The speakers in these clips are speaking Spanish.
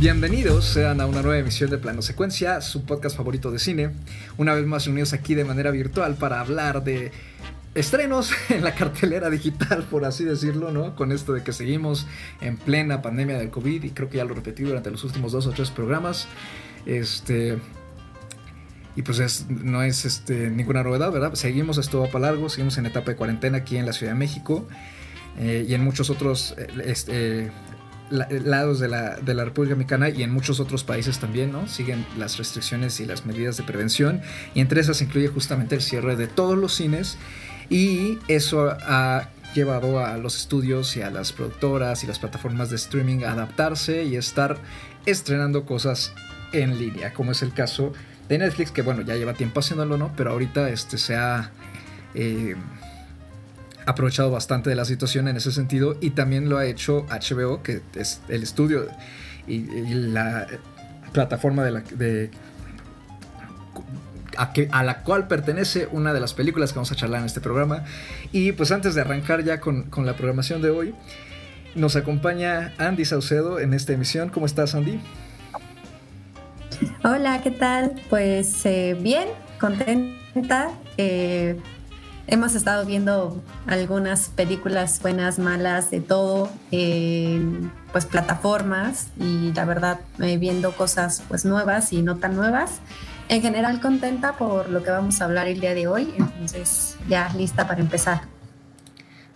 Bienvenidos sean a una nueva emisión de Plano Secuencia, su podcast favorito de cine. Una vez más reunidos aquí de manera virtual para hablar de estrenos en la cartelera digital, por así decirlo, ¿no? Con esto de que seguimos en plena pandemia del COVID y creo que ya lo repetí durante los últimos dos o tres programas. Este. Y pues no es este, ninguna novedad, ¿verdad? Seguimos esto va para largo, seguimos en etapa de cuarentena aquí en la Ciudad de México eh, y en muchos otros eh, este, lados de la, de la, República Mexicana y en muchos otros países también, ¿no? Siguen las restricciones y las medidas de prevención y entre esas incluye justamente el cierre de todos los cines y eso ha llevado a los estudios y a las productoras y las plataformas de streaming a adaptarse y estar estrenando cosas en línea, como es el caso de Netflix, que bueno, ya lleva tiempo haciéndolo, ¿no? Pero ahorita este se ha... Eh, aprovechado bastante de la situación en ese sentido y también lo ha hecho HBO, que es el estudio y, la plataforma de la, de, a, la cual pertenece una de las películas que vamos a charlar en este programa. Y pues antes de arrancar ya con, con la programación de hoy, nos acompaña Andy Saucedo en esta emisión. ¿Cómo estás, Andy? Hola, ¿qué tal? Pues eh, bien, contenta. Eh, Hemos estado viendo algunas películas buenas, malas, de todo, pues plataformas y la verdad eh, viendo cosas pues nuevas y no tan nuevas. En general contenta por lo que vamos a hablar el día de hoy, entonces ya lista para empezar.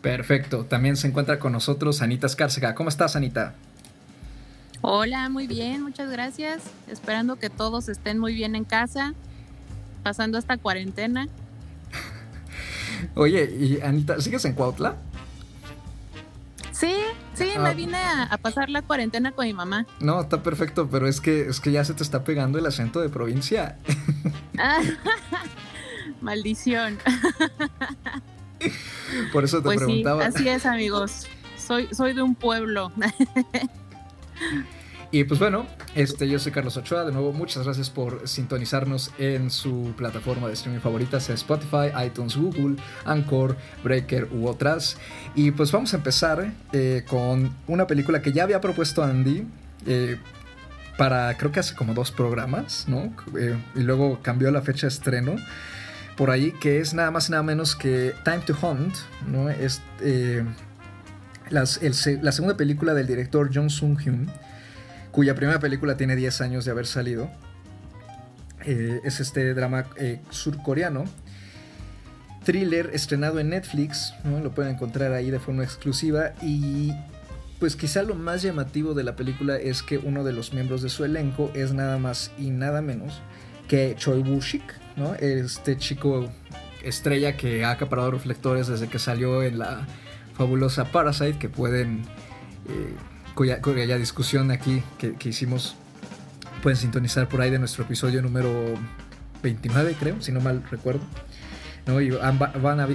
Perfecto, también se encuentra con nosotros Anita Escárcega. ¿Cómo estás Anita? Hola, muy bien, muchas gracias. Esperando que todos estén muy bien en casa, pasando esta cuarentena. Oye, y Anita, ¿sigues en Cuautla? Sí, sí, me ah. vine a, pasar la cuarentena con mi mamá. No, está perfecto, pero es que, es que ya se te está pegando el acento de provincia. maldición. Por eso te pues preguntaba. Sí, así es, amigos. Soy, soy de un pueblo. Y pues bueno, este, yo soy Carlos Ochoa. De nuevo, muchas gracias por sintonizarnos en su plataforma de streaming favorita, sea Spotify, iTunes, Google, Anchor, Breaker u otras. Y pues vamos a empezar eh, con una película que ya había propuesto Andy. Eh, para creo que hace como dos programas, ¿no? Eh, y luego cambió la fecha de estreno por ahí, que es nada más y nada menos que Time to Hunt, ¿no? Es la segunda película del director Jung Sung Hyun cuya primera película tiene 10 años de haber salido. Eh, es este drama eh, surcoreano. Thriller estrenado en Netflix, lo pueden encontrar ahí de forma exclusiva. Y pues quizá lo más llamativo de la película es que uno de los miembros de su elenco es nada más y nada menos que Choi Woo-shik, ¿no? este chico estrella que ha acaparado reflectores desde que salió en la fabulosa Parasite, que pueden eh, cuya, cuya discusión aquí que, hicimos pueden sintonizar por ahí de nuestro episodio número 29, creo, si no mal recuerdo. ¿no? Y han,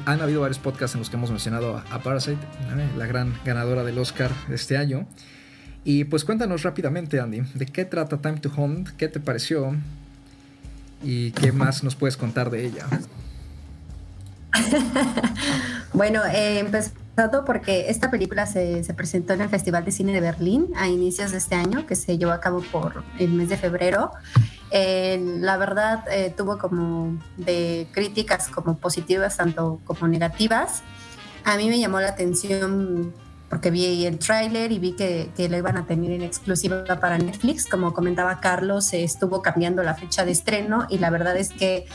han, habido varios podcasts en los que hemos mencionado a, Parasite, la gran ganadora del Oscar de este año. Y pues cuéntanos rápidamente, Andy, ¿de qué trata Time to Hunt? ¿Qué te pareció? ¿Y qué más nos puedes contar de ella? bueno, eh, pues porque esta película se, presentó en el Festival de Cine de Berlín a inicios de este año, que se llevó a cabo por el mes de febrero. Eh, la verdad eh, tuvo como de críticas como positivas tanto como negativas. A mí me llamó la atención porque vi el tráiler y vi que, que, lo iban a tener en exclusiva para Netflix. Como comentaba Carlos, se estuvo cambiando la fecha de estreno y la verdad es que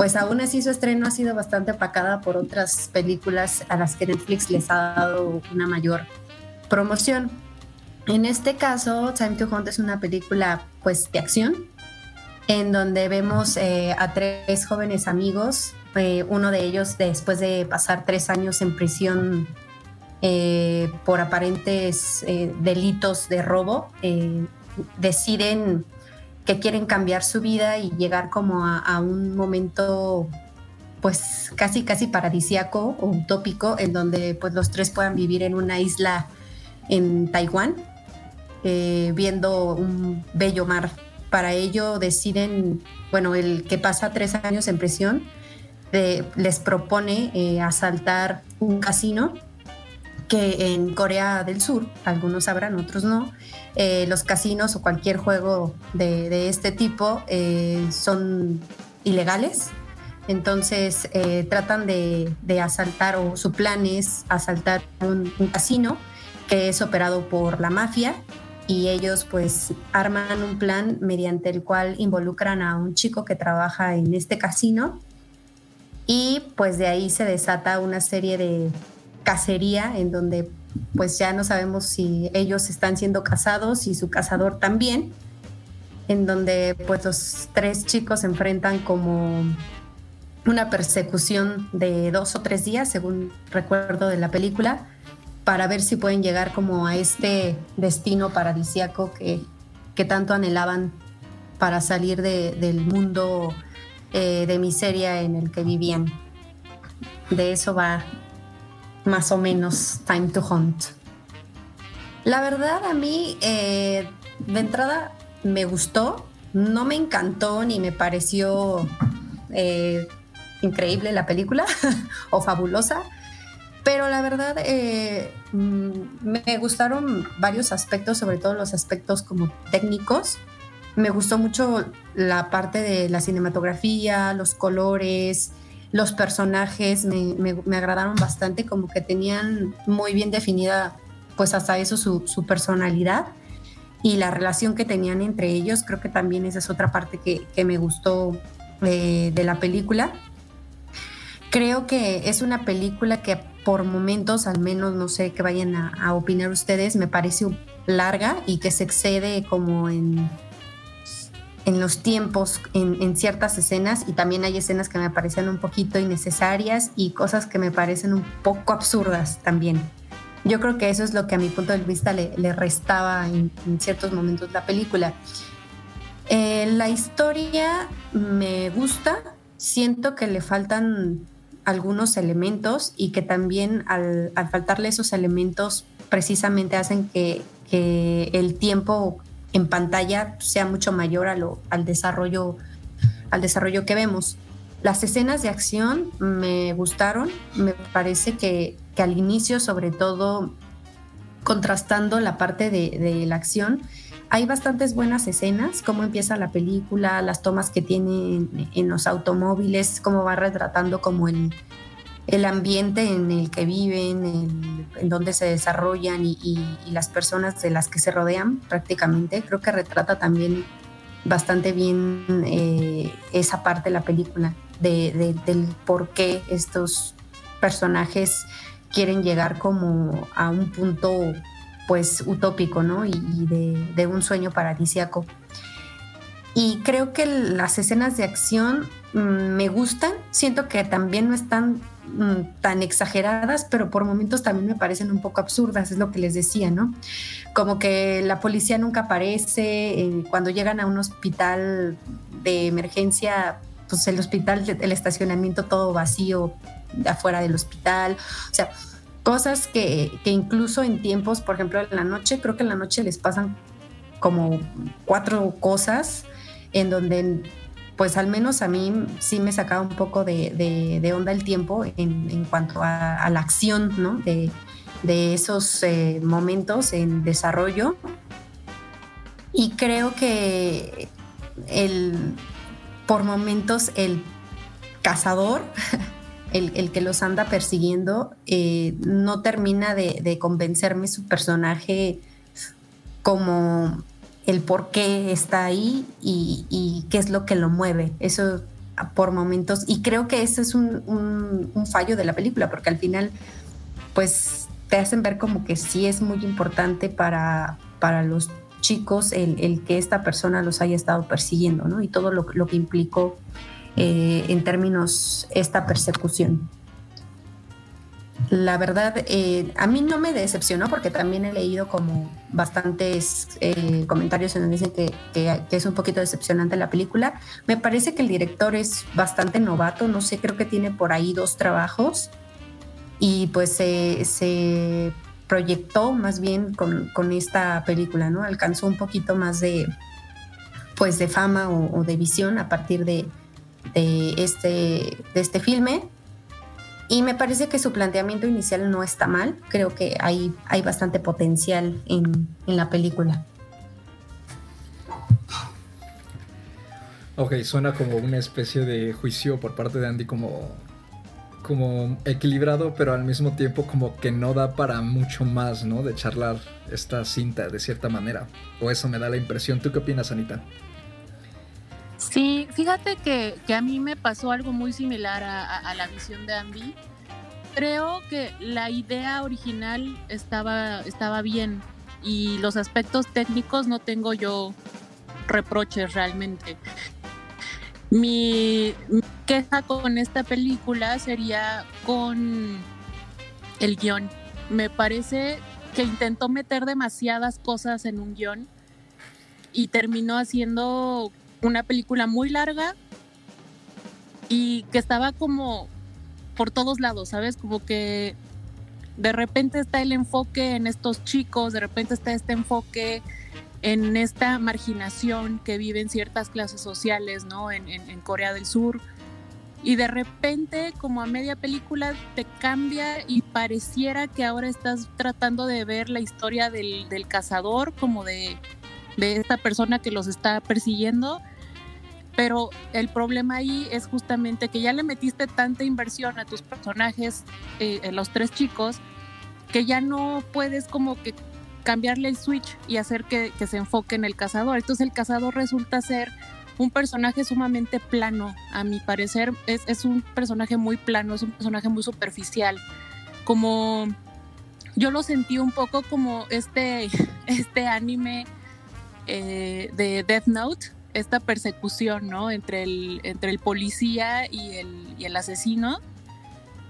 pues aún así su estreno ha sido bastante opacada por otras películas a las que Netflix les ha dado una mayor promoción. En este caso, Time to Hunt es una película pues de acción, en donde vemos eh, a tres jóvenes amigos, eh, uno de ellos después de pasar tres años en prisión eh, por aparentes delitos de robo, deciden quieren cambiar su vida y llegar como a, un momento pues casi casi paradisiaco o utópico en donde pues los tres puedan vivir en una isla en Taiwán eh, viendo un bello mar. Para ello deciden, bueno, el que pasa tres años en prisión eh, les propone eh, asaltar un casino que en Corea del Sur, algunos sabrán, otros no, eh, los casinos o cualquier juego de, este tipo eh, son ilegales. Entonces eh, tratan de, asaltar o su plan es asaltar un, un casino que es operado por la mafia y ellos pues arman un plan mediante el cual involucran a un chico que trabaja en este casino y pues de ahí se desata una serie de cacería en donde pues ya no sabemos si ellos están siendo casados y su cazador también, en donde pues los tres chicos se enfrentan como una persecución de dos o tres días, según recuerdo de la película, para ver si pueden llegar como a este destino paradisiaco que, que tanto anhelaban para salir del mundo eh, de miseria en el que vivían. De eso va más o menos Time to Hunt. La verdad a mí eh, de entrada me gustó, no me encantó ni me pareció eh, increíble la película o fabulosa, pero la verdad eh, mm, me gustaron varios aspectos, sobre todo los aspectos como técnicos. Me gustó mucho la parte de la cinematografía, los colores, los personajes, me, agradaron bastante, como que tenían muy bien definida, pues hasta eso, su, personalidad y la relación que tenían entre ellos. Creo que también esa es otra parte que, me gustó eh, de la película. Creo que es una película que por momentos, al menos no sé qué vayan a, opinar ustedes, me pareció larga y que se excede como en, en los tiempos, en, ciertas escenas y también hay escenas que me parecen un poquito innecesarias y cosas que me parecen un poco absurdas también. Yo creo que eso es lo que a mi punto de vista le, restaba en, ciertos momentos la película. Eh, la historia me gusta, siento que le faltan algunos elementos y que también al, faltarle esos elementos precisamente hacen que, el tiempo en pantalla sea mucho mayor a al, desarrollo, al desarrollo que vemos. Las escenas de acción me gustaron, me parece que, al inicio sobre todo contrastando la parte de, de la acción, hay bastantes buenas escenas, cómo empieza la película, las tomas que tiene en, los automóviles, cómo va retratando como el, el ambiente en el que viven, en donde se desarrollan y, las personas de las que se rodean prácticamente. Creo que retrata también bastante bien eh, esa parte de la película, de, del por qué estos personajes quieren llegar como a un punto pues utópico, ¿no? Y, de, un sueño paradisiaco. Y creo que las escenas de acción mm, me gustan, siento que también no están mm, tan exageradas, pero por momentos también me parecen un poco absurdas, es lo que les decía, ¿no? Como que la policía nunca aparece, eh, cuando llegan a un hospital de emergencia, pues el hospital, el estacionamiento todo vacío afuera del hospital, o sea, cosas que, incluso en tiempos, por ejemplo, en la noche, creo que en la noche les pasan como cuatro cosas en donde pues al menos a mí sí me sacaba un poco de, onda el tiempo en, cuanto a, la acción ¿no? de, esos eh, momentos en desarrollo. Y creo que el, por momentos el cazador el, que los anda persiguiendo, eh, no termina de, convencerme su personaje como el por qué está ahí y, qué es lo que lo mueve. Eso por momentos. Y creo que ese es un, fallo de la película, porque al final, pues te hacen ver como que sí es muy importante para, para los chicos el, que esta persona los haya estado persiguiendo, ¿no? Y todo lo, lo que implicó eh, en términos esta persecución. La verdad, eh, a mí no me decepcionó porque también he leído como bastantes eh, comentarios en donde dicen que, es un poquito decepcionante la película. Me parece que el director es bastante novato, no sé, creo que tiene por ahí dos trabajos y pues se proyectó más bien con, esta película, ¿no? Alcanzó un poquito más de, pues de fama o de visión a partir de este, de este filme. Y me parece que su planteamiento inicial no está mal. Creo que hay, hay bastante potencial en, en la película. Ok, suena como una especie de juicio por parte de Andy como, como equilibrado, pero al mismo tiempo como que no da para mucho más, ¿no? De charlar esta cinta de cierta manera. O eso me da la impresión. ¿Tú qué opinas, Anita? Sí, fíjate que, a mí me pasó algo muy similar a, la visión de Andy. Creo que la idea original estaba, estaba bien y los aspectos técnicos no tengo yo reproches realmente. Mi, queja con esta película sería con el guion. Me parece que intentó meter demasiadas cosas en un guion y terminó haciendo una película muy larga y que estaba como por todos lados, ¿sabes? Como que de repente está el enfoque en estos chicos, de repente está este enfoque en esta marginación que viven ciertas clases sociales, ¿no? En, Corea del Sur. Y de repente, como a media película, te cambia y pareciera que ahora estás tratando de ver la historia del, del cazador, como de, de esta persona que los está persiguiendo. Pero el problema ahí es justamente que ya le metiste tanta inversión a tus personajes, eh, los tres chicos, que ya no puedes como que cambiarle el switch y hacer que, se enfoque en el cazador. Entonces el cazador resulta ser un personaje sumamente plano, a mi parecer. Es, un personaje muy plano, es un personaje muy superficial, como yo lo sentí un poco como este, este anime eh, de Death Note, esta persecución, ¿no? Entre el, entre el policía y el, y el asesino.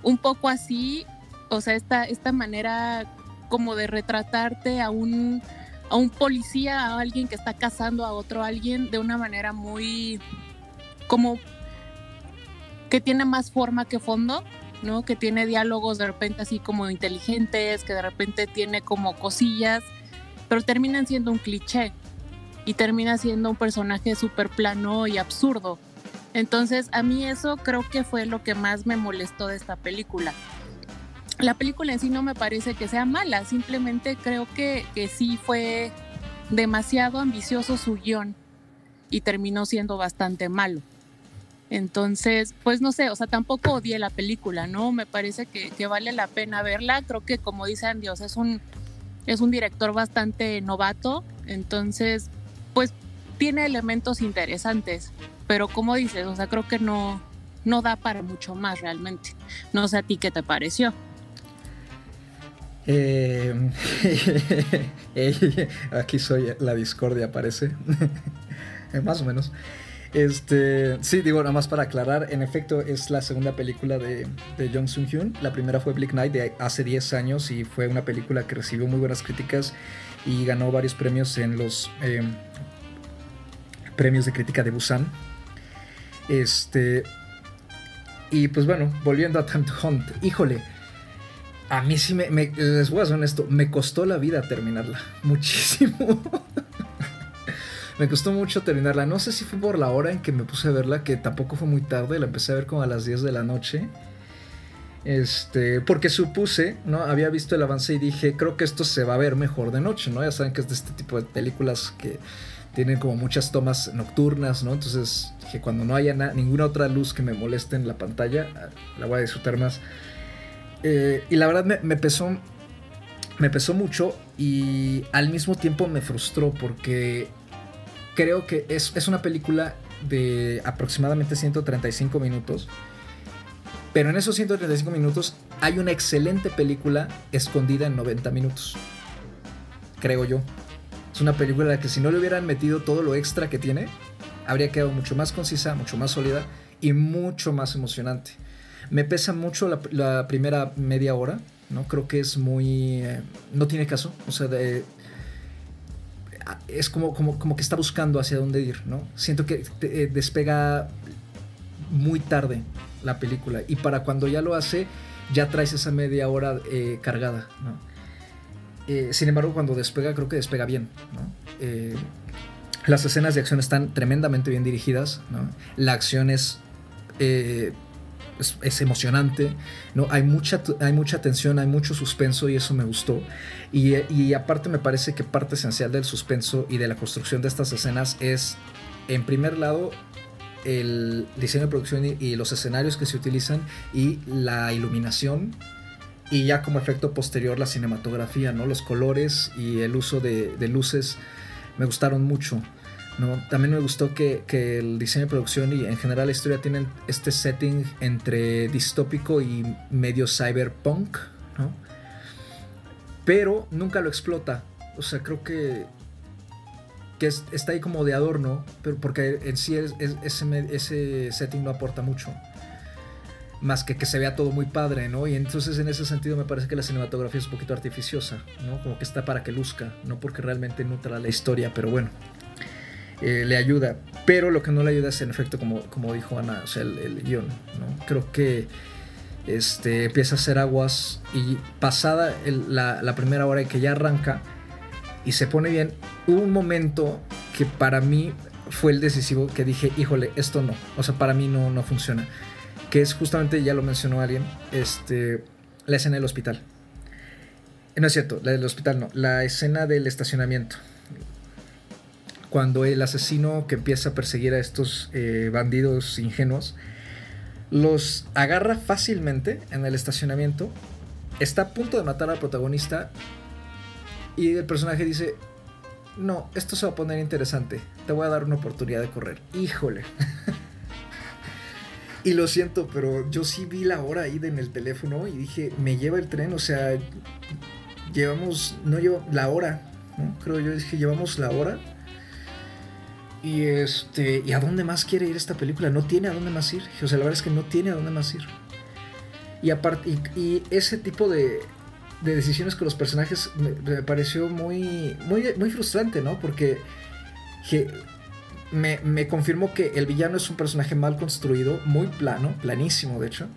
Un poco así, o sea, esta, esta manera como de retratarte a un, a un policía, a alguien que está cazando a otro alguien de una manera muy como que tiene más forma que fondo, ¿no? Que tiene diálogos de repente así como inteligentes, que de repente tiene como cosillas, pero terminan siendo un cliché y termina siendo un personaje súper plano y absurdo. Entonces a mí eso creo que fue lo que más me molestó de esta película. La película en sí no me parece que sea mala, simplemente creo que, que sí fue demasiado ambicioso su guion y terminó siendo bastante malo. Entonces, pues no sé, o sea, tampoco odié la película, ¿no? Me parece que, que vale la pena verla. Creo que, como dice Andy, es un, es un director bastante novato. Entonces, pues tiene elementos interesantes, pero como dices, o sea, creo que no, no da para mucho más realmente. No sé a ti qué te pareció. Eh, aquí soy la discordia, parece. más o menos. Este, sí, digo, nada más para aclarar, en efecto es la segunda película de, de Jung Sung Hyun. La primera fue Bleak Night de hace 10 años y fue una película que recibió muy buenas críticas y ganó varios premios en los eh, premios de crítica de Busan. Este. Y pues bueno, volviendo a Time to Hunt, híjole, a mí sí me, les voy a ser honesto, me costó la vida terminarla, muchísimo. me costó mucho terminarla, no sé si fue por la hora en que me puse a verla, que tampoco fue muy tarde, la empecé a ver como a las 10 de la noche. Este, porque supuse, ¿no? Había visto el avance y dije, creo que esto se va a ver mejor de noche, ¿no? Ya saben que es de este tipo de películas que tienen como muchas tomas nocturnas, ¿no? Entonces dije, cuando no haya ninguna otra luz que me moleste en la pantalla, ah, la voy a disfrutar más. Eh, y la verdad me, pesó, me pesó mucho y al mismo tiempo me frustró porque creo que es, es una película de aproximadamente 135 minutos pero en esos 135 minutos hay una excelente película escondida en 90 minutos. Creo yo. Es una película que si no le hubieran metido todo lo extra que tiene, habría quedado mucho más concisa, mucho más sólida y mucho más emocionante. Me pesa mucho la, primera media hora, ¿no? Creo que es muy... Eh, no tiene caso, o sea, es como, como, como, que está buscando hacia dónde ir, ¿no? Siento que eh, despega muy tarde la película. Y para cuando ya lo hace, ya traes esa media hora eh, cargada, eh, sin embargo, cuando despega, creo que despega bien, eh, las escenas de acción están tremendamente bien dirigidas, La acción es es, emocionante, ¿no? Hay mucha, hay mucha tensión, hay mucho suspenso y eso me gustó. Y, y aparte me parece que parte esencial del suspenso y de la construcción de estas escenas es, en primer lado, el diseño de producción y, los escenarios que se utilizan y la iluminación y ya como efecto posterior la cinematografía, ¿no? Los colores y el uso de, de luces me gustaron mucho. ¿no? También me gustó que, que, el diseño de producción y en general la historia tienen este setting entre distópico y medio cyberpunk, ¿no? Pero nunca lo explota. O sea, creo que, que está ahí como de adorno, pero porque en sí es, ese, ese setting no aporta mucho más que que se vea todo muy padre, ¿no? Y entonces en ese sentido me parece que la cinematografía es un poquito artificiosa, ¿no? Como que está para que luzca, no porque realmente nutra la historia, pero bueno. Eh, le ayuda. Pero lo que no le ayuda es en efecto, como, como dijo Ana, o sea, el, guion. ¿no? Creo que este, empieza a hacer aguas y pasada la, primera hora y que ya arranca y se pone bien, hubo un momento que para mí fue el decisivo que dije, híjole, esto no, o sea, para mí no, no funciona. Que es justamente, ya lo mencionó alguien, este, la escena del hospital. No es cierto, la del hospital no, la escena del estacionamiento cuando el asesino que empieza a perseguir a estos eh, bandidos ingenuos los agarra fácilmente en el estacionamiento, está a punto de matar al protagonista y el personaje dice, no, esto se va a poner interesante, te voy a dar una oportunidad de correr. Híjole. y lo siento, pero yo sí vi la hora ahí en el teléfono y dije, me lleva el tren, o sea, llevamos, no llevo la hora, creo yo dije, llevamos la hora y este, ¿y a dónde más quiere ir esta película? No tiene a dónde más ir. O sea, la verdad es que no tiene a dónde más ir. Y aparte, y, ese tipo de, de, decisiones con los personajes me, pareció muy, muy, muy frustrante, ¿no? Porque me, me confirmó que el villano es un personaje mal construido, muy plano, planísimo de hecho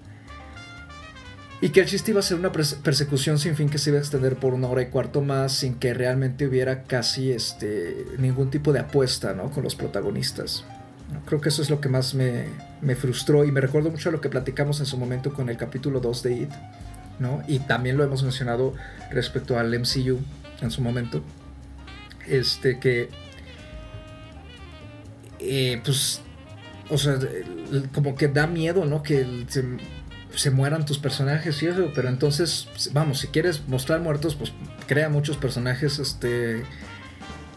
y que el chiste iba a ser una persecución sin fin que se iba a extender por una hora y cuarto más sin que realmente hubiera casi este, ningún tipo de apuesta ¿no? con los protagonistas. Creo que eso es lo que más me, me, frustró y me recuerdo mucho a lo que platicamos en su momento con el capítulo 2 de It. ¿No? Y también lo hemos mencionado respecto al MCU en su momento. Este que... Eh, pues... O sea, como que da miedo, ¿no? Que el, se mueran tus personajes y eso, pero entonces, vamos, si quieres mostrar muertos, pues crea muchos personajes este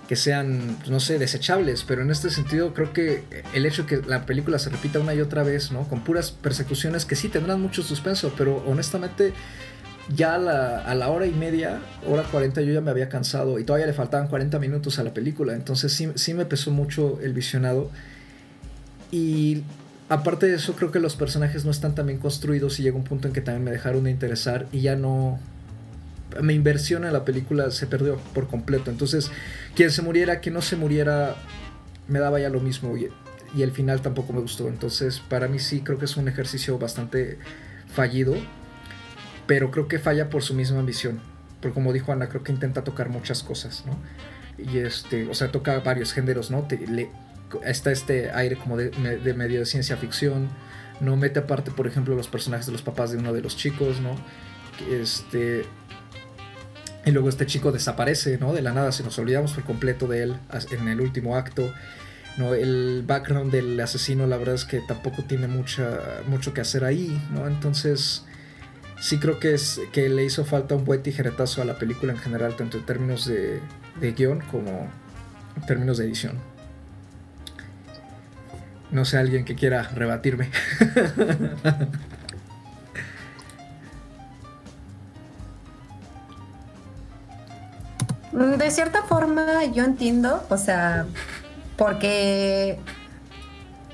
que sean, no sé, desechables, pero en este sentido creo que el hecho que la película se repita una y otra vez, ¿no? Con puras persecuciones que sí tendrán mucho suspenso, pero honestamente ya a la, a la hora y media, hora 40 yo ya me había cansado y todavía le faltaban 40 minutos a la película, entonces sí, sí me pesó mucho el visionado y aparte de eso, creo que los personajes no están tan bien construidos y llega un punto en que también me dejaron de interesar y ya no... Mi inversión en la película se perdió por completo. Entonces, quien se muriera, quien no se muriera, me daba ya lo mismo y, el final tampoco me gustó. Entonces, para mí sí creo que es un ejercicio bastante fallido, pero creo que falla por su misma ambición. Porque como dijo Ana, creo que intenta tocar muchas cosas, ¿no? Y este, o sea, toca varios géneros, ¿no? Te, le, está este aire como de, medio de ciencia ficción. No mete aparte, por ejemplo, los personajes de los papás de uno de los chicos, ¿no? Este. Y luego este chico desaparece, ¿no? De la nada, se nos olvidamos por completo de él en el último acto. ¿no? El background del asesino, la verdad es que tampoco tiene mucha, mucho que hacer ahí, ¿no? Entonces, sí creo que, es, que le hizo falta un buen tijeretazo a la película en general, tanto en términos de, de guion como en términos de edición. No sé, alguien que quiera rebatirme. De cierta forma yo entiendo, o sea, porque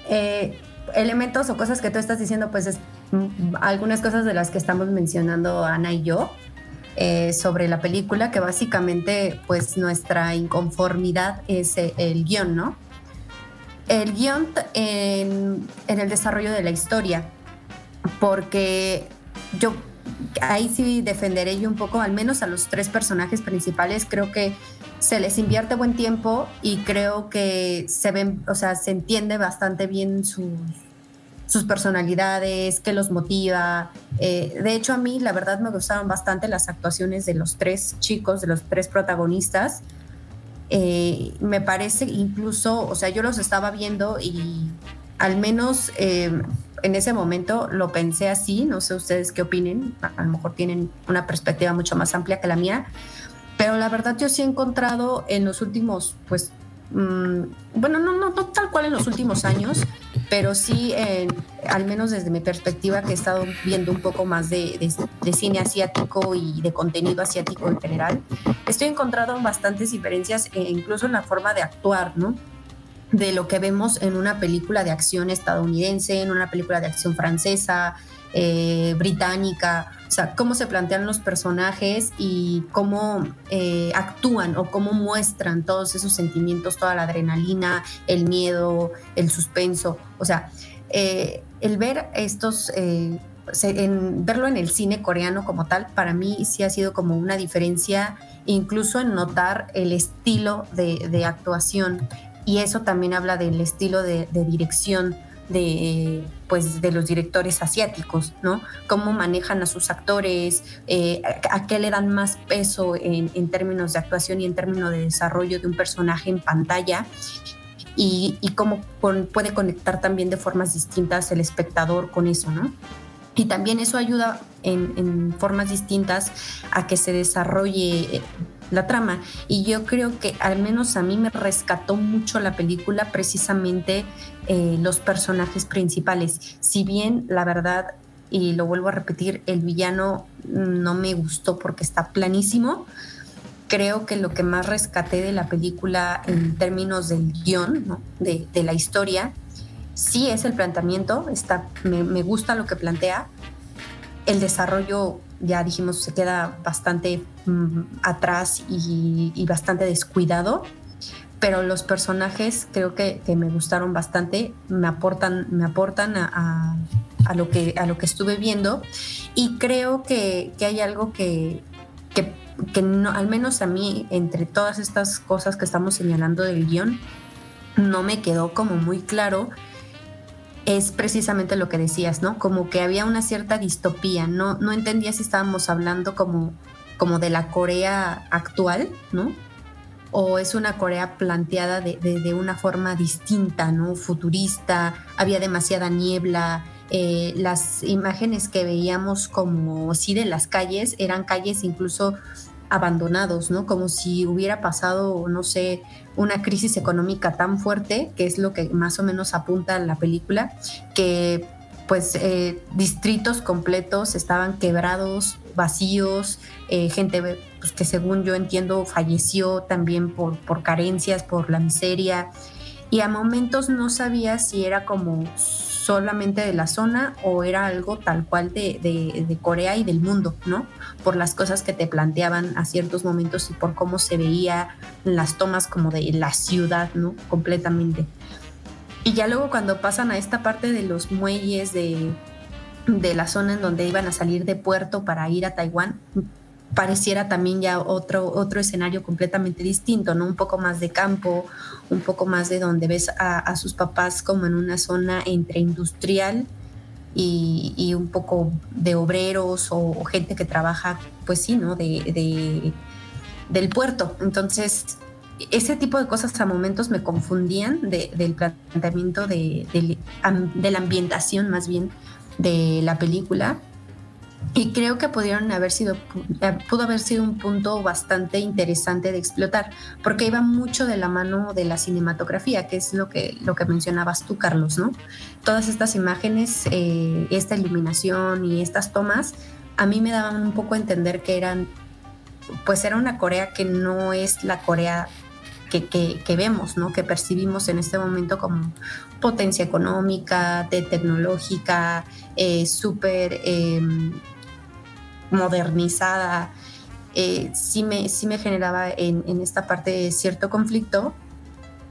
eh, elementos o cosas que tú estás diciendo, pues es mm, algunas cosas de las que estamos mencionando Ana y yo eh, sobre la película, que básicamente pues nuestra inconformidad es eh, el guion, ¿no? el guion en, el desarrollo de la historia, porque yo ahí sí defenderé yo un poco, al menos a los tres personajes principales, creo que se les invierte buen tiempo y creo que se ven, o sea, se entiende bastante bien sus, sus personalidades, qué los motiva. Eh, de hecho, a mí la verdad me gustaron bastante las actuaciones de los tres chicos, de los tres protagonistas. Eh, me parece incluso, o sea, yo los estaba viendo y al menos eh, en ese momento lo pensé así, no sé ustedes qué opinen, a lo mejor tienen una perspectiva mucho más amplia que la mía, pero la verdad yo sí he encontrado en los últimos, pues, mm, bueno, no, no, no tal cual en los últimos años, pero sí, al menos desde mi perspectiva, que he estado viendo un poco más de, cine asiático y de contenido asiático en general, estoy encontrando bastantes diferencias, eh, incluso en la forma de actuar, ¿no? De lo que vemos en una película de acción estadounidense, en una película de acción francesa, eh, británica, o sea, cómo se plantean los personajes y cómo eh, actúan o cómo muestran todos esos sentimientos, toda la adrenalina, el miedo, el suspenso. O sea, eh, el ver estos, en, verlo en el cine coreano como tal, para mí sí ha sido como una diferencia, incluso en notar el estilo de, actuación. Y eso también habla del estilo de dirección de, pues, de los directores asiáticos, ¿no? Cómo manejan a sus actores, eh, a, qué le dan más peso en, términos de actuación y en términos de desarrollo de un personaje en pantalla. Y, cómo puede conectar también de formas distintas el espectador con eso, ¿no? Y también eso ayuda en, en formas distintas a que se desarrolle la trama. Y yo creo que al menos a mí me rescató mucho la película precisamente eh, los personajes principales. Si bien la verdad, y lo vuelvo a repetir, el villano no me gustó porque está planísimo, creo que lo que más rescaté de la película en términos del guion, de, la historia, sí es el planteamiento, está, me gusta lo que plantea, el desarrollo ya dijimos, se queda bastante mm, atrás y, bastante descuidado, pero los personajes creo que, me gustaron bastante, me aportan, me aportan a, lo que, a lo que estuve viendo. Y creo que, hay algo que, que, no, al menos a mí, entre todas estas cosas que estamos señalando del guion, no me quedó como muy claro es precisamente lo que decías, ¿no? Como que había una cierta distopía, no, no entendía si estábamos hablando como, como de la Corea actual, ¿no? O es una Corea planteada de, una forma distinta, ¿no? Futurista, había demasiada niebla, eh, las imágenes que veíamos como sí de las calles eran calles incluso abandonados, ¿no? Como si hubiera pasado, no sé, una crisis económica tan fuerte, que es lo que más o menos apunta la película, que pues eh, distritos completos estaban quebrados, vacíos, eh, gente pues, que según yo entiendo falleció también por, por carencias, por la miseria, y a momentos no sabía si era como solamente de la zona o era algo tal cual de, de, Corea y del mundo, ¿no? Por las cosas que te planteaban a ciertos momentos y por cómo se veía las tomas como de la ciudad, ¿no? Completamente. Y ya luego cuando pasan a esta parte de los muelles de, de la zona en donde iban a salir de puerto para ir a Taiwán, pareciera también ya otro, otro escenario completamente distinto, ¿no? Un poco más de campo, un poco más de donde ves a, sus papás como en una zona entre industrial y, un poco de obreros o, gente que trabaja, pues sí, ¿no? De, del puerto. Entonces, ese tipo de cosas a momentos me confundían del planteamiento de, de la ambientación más bien de la película y creo que pudieron haber sido, eh, pudo haber sido un punto bastante interesante de explotar, porque iba mucho de la mano de la cinematografía, que es lo que, lo que mencionabas tú, Carlos, ¿no? Todas estas imágenes, eh, esta iluminación y estas tomas, a mí me daban un poco a entender que eran, pues era una Corea que no es la Corea que, que, vemos, ¿no? que percibimos en este momento como potencia económica, de tecnológica, eh, súper em, modernizada, eh, sí, me, sí me generaba en, esta parte cierto conflicto,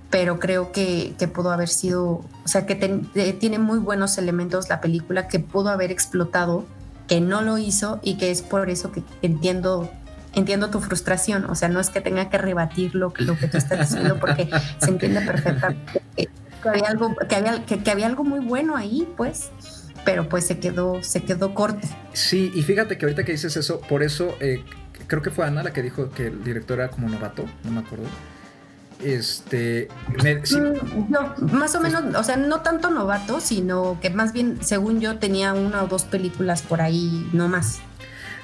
pero creo que, pudo haber sido, o sea, que tiene muy buenos elementos la película que pudo haber explotado, que no lo hizo y que es por eso que entiendo entiendo tu frustración, o sea, no es que tenga que rebatir lo, lo que tú estás diciendo porque se entiende perfectamente que había algo, que había, que, había algo muy bueno ahí, pues pero pues se quedó, se quedó corto. Sí, y fíjate que ahorita que dices eso, por eso eh, creo que fue Ana la que dijo que el director era como novato, no me acuerdo. Este, mm, no, más o menos, o sea, no tanto novato, sino que más bien, según yo, tenía una o dos películas por ahí, no más.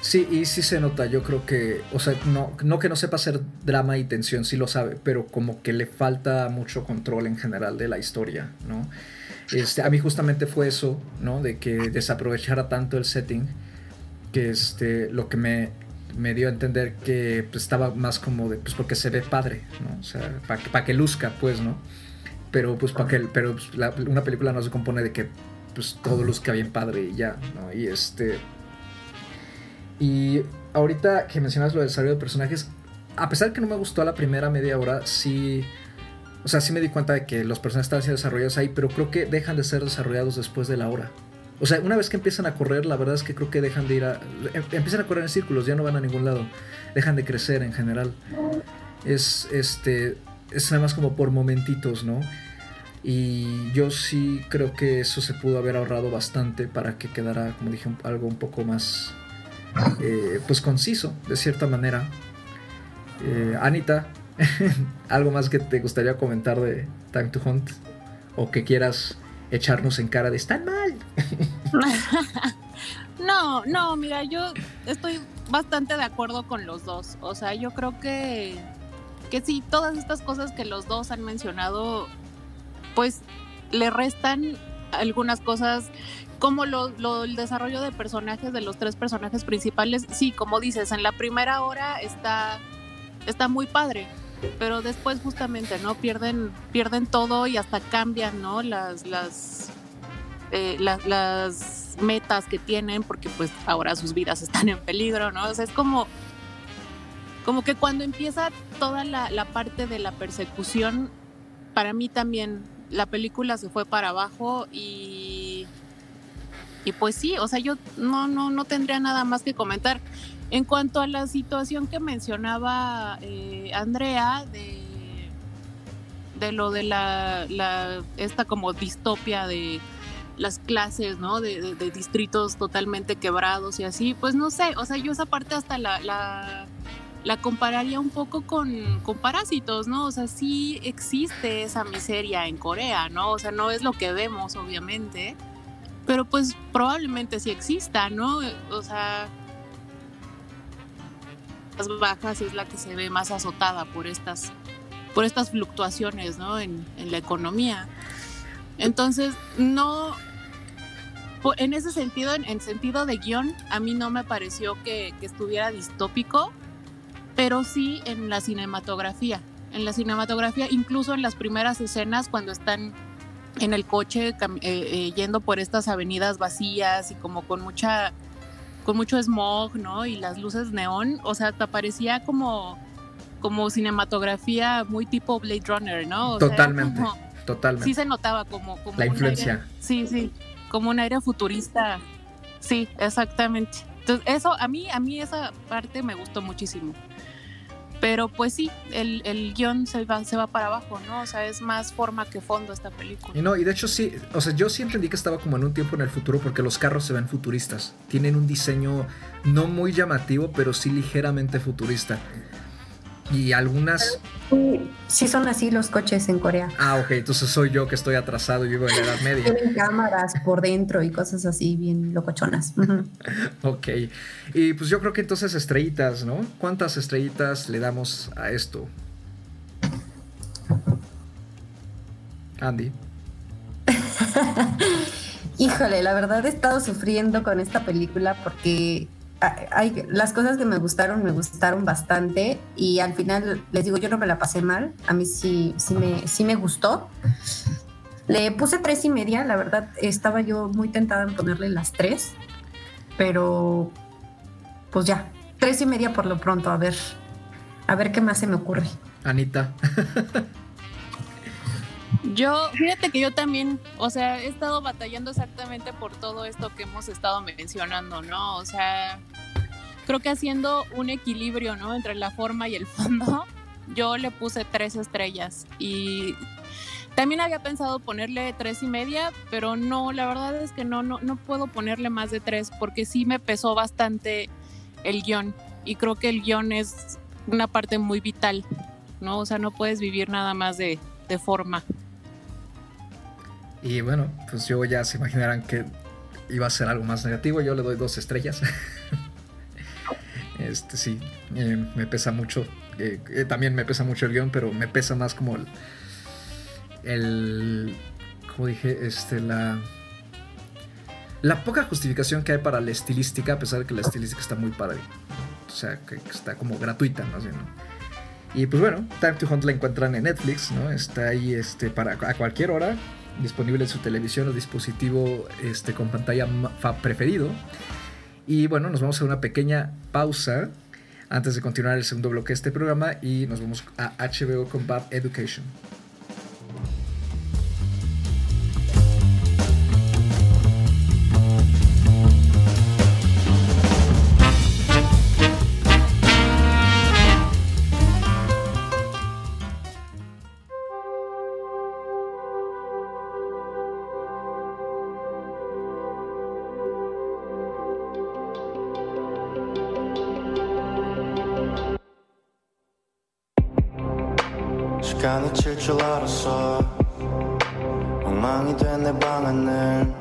Sí, y sí se nota, yo creo que, o sea, no, no que no sepa hacer drama y tensión, sí lo sabe, pero como que le falta mucho control en general de la historia, ¿no? Este, a mí justamente fue eso, ¿no? De que desaprovechara tanto el setting, que este, lo que me, me dio a entender que pues, estaba más como de, pues porque se ve padre, ¿no? O sea, para que, que luzca, pues, ¿no? Pero pues para que, pero pues, una película no se compone de que pues todo luzca bien padre y ya, ¿no? Y este... Y ahorita que mencionas lo del desarrollo de personajes, a pesar que no me gustó la primera media hora, sí... O sea, sí me di cuenta de que los personajes estaban siendo desarrollados ahí, pero creo que dejan de ser desarrollados después de la hora. O sea, una vez que empiezan a correr, la verdad es que creo que dejan de ir a... Em, empiezan a correr en círculos, ya no van a ningún lado. Dejan de crecer en general. Es, este, es además como por momentitos, ¿no? Y yo sí creo que eso se pudo haber ahorrado bastante para que quedara, como dije, algo un poco más, eh, pues conciso, de cierta manera. Eh, Anita, ¿algo más que te gustaría comentar de Time to Hunt? O que quieras echarnos en cara de están mal. no, no, mira, yo estoy bastante de acuerdo con los dos. O sea, yo creo que, que sí, todas estas cosas que los dos han mencionado, pues le restan algunas cosas como lo, el desarrollo de personajes de los tres personajes principales. Sí, como dices, en la primera hora está, está muy padre pero después justamente, ¿no? Pierden, pierden todo y hasta cambian, ¿no? Las, eh, las, metas que tienen porque pues ahora sus vidas están en peligro, ¿no? O sea, es como, como que cuando empieza toda la, la parte de la persecución, para mí también la película se fue para abajo y, y pues sí, o sea, yo no, no, no tendría nada más que comentar. En cuanto a la situación que mencionaba eh, Andrea de, de lo de la, esta como distopia de las clases, ¿no? De, distritos totalmente quebrados y así, pues no sé, o sea, yo esa parte hasta la, la, compararía un poco con, con, parásitos, ¿no? O sea, sí existe esa miseria en Corea, ¿no? O sea, no es lo que vemos, obviamente, pero pues probablemente sí exista, ¿no? O sea bajas es la que se ve más azotada por estas, por estas fluctuaciones ¿no? en, la economía. Entonces, no, en ese sentido, en, sentido de guion, a mí no me pareció que, estuviera distópico, pero sí en la cinematografía. En la cinematografía, incluso en las primeras escenas, cuando están en el coche eh, eh, yendo por estas avenidas vacías y como con mucha con mucho smog, ¿no? Y las luces neón, o sea, te parecía como, como cinematografía muy tipo Blade Runner, ¿no? totalmente, totalmente. Sí se notaba como... La influencia. sí, sí, como un aire futurista. Sí, exactamente. Entonces, eso, a mí, a mí esa parte me gustó muchísimo. Pero pues sí, el, el guion se va, se va para abajo, ¿no? O sea, es más forma que fondo esta película. Y no, y de hecho sí, o sea, yo sí entendí que estaba como en un tiempo en el futuro porque los carros se ven futuristas. Tienen un diseño no muy llamativo, pero sí ligeramente futurista. Y algunas... Sí son así los coches en Corea. Ah, ok, entonces soy yo que estoy atrasado y vivo en la Edad Media. Tienen cámaras por dentro y cosas así bien locochonas. ok, y pues yo creo que entonces estrellitas, ¿no? ¿Cuántas estrellitas le damos a esto? Andy. Híjole, la verdad he estado sufriendo con esta película porque hay, las cosas que me gustaron, me gustaron bastante y al final les digo, yo no me la pasé mal, a mí sí, sí, me, sí me gustó. Le puse tres y media, la verdad estaba yo muy tentada en ponerle las tres, pero pues ya, tres y media por lo pronto, a ver, a ver qué más se me ocurre. Anita. Yo, fíjate que yo también, o sea, he estado batallando exactamente por todo esto que hemos estado mencionando, ¿no? O sea, creo que haciendo un equilibrio, ¿no? Entre la forma y el fondo, yo le puse tres estrellas y También había pensado ponerle tres y media, pero no, la verdad es que no, no, no puedo ponerle más de tres porque sí me pesó bastante el guion y creo que el guion es una parte muy vital, ¿no? O sea, no puedes vivir nada más de, de forma. Y bueno, pues yo ya se imaginarán que iba a ser algo más negativo. Yo le doy dos estrellas. este sí, eh, me pesa mucho. Eh, eh, también me pesa mucho el guion, pero me pesa más como el. el como dije, este, la. La poca justificación que hay para la estilística, a pesar de que la estilística está muy padre. O sea, que está como gratuita, más bien. Y pues bueno, Time to Hunt la encuentran en Netflix, ¿no? Está ahí este, para a cualquier hora disponible en su televisión o dispositivo este, con pantalla preferido. Y bueno, nos vamos a una pequeña pausa antes de continuar el segundo bloque de este programa y nos vamos a HBO con Bad Education. 시간이 칠 줄 알았어. 엉망이 된 내 방안을.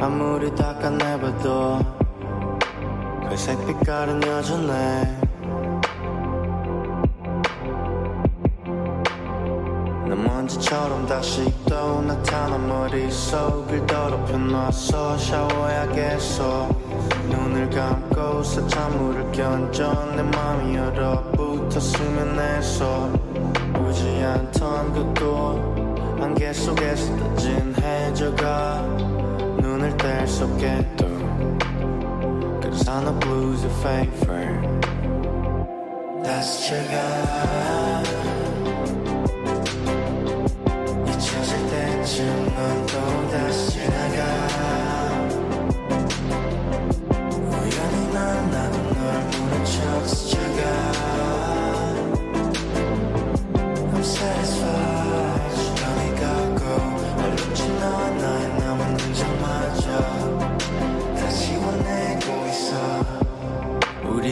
아무리 닦아내봐도 그 색빛깔은 여전해. 난 먼지처럼 다시 또 나타나 머릿속을 더럽혀 놨어. 샤워해야겠어 눈을 감고 사찬물을 견져 내 맘이 얼어붙었으면 해서 보지 않던 그곳 안개 속에서 떠진 해저가 눈을 뗄 수 없게도 Cause I know blues your favorite 제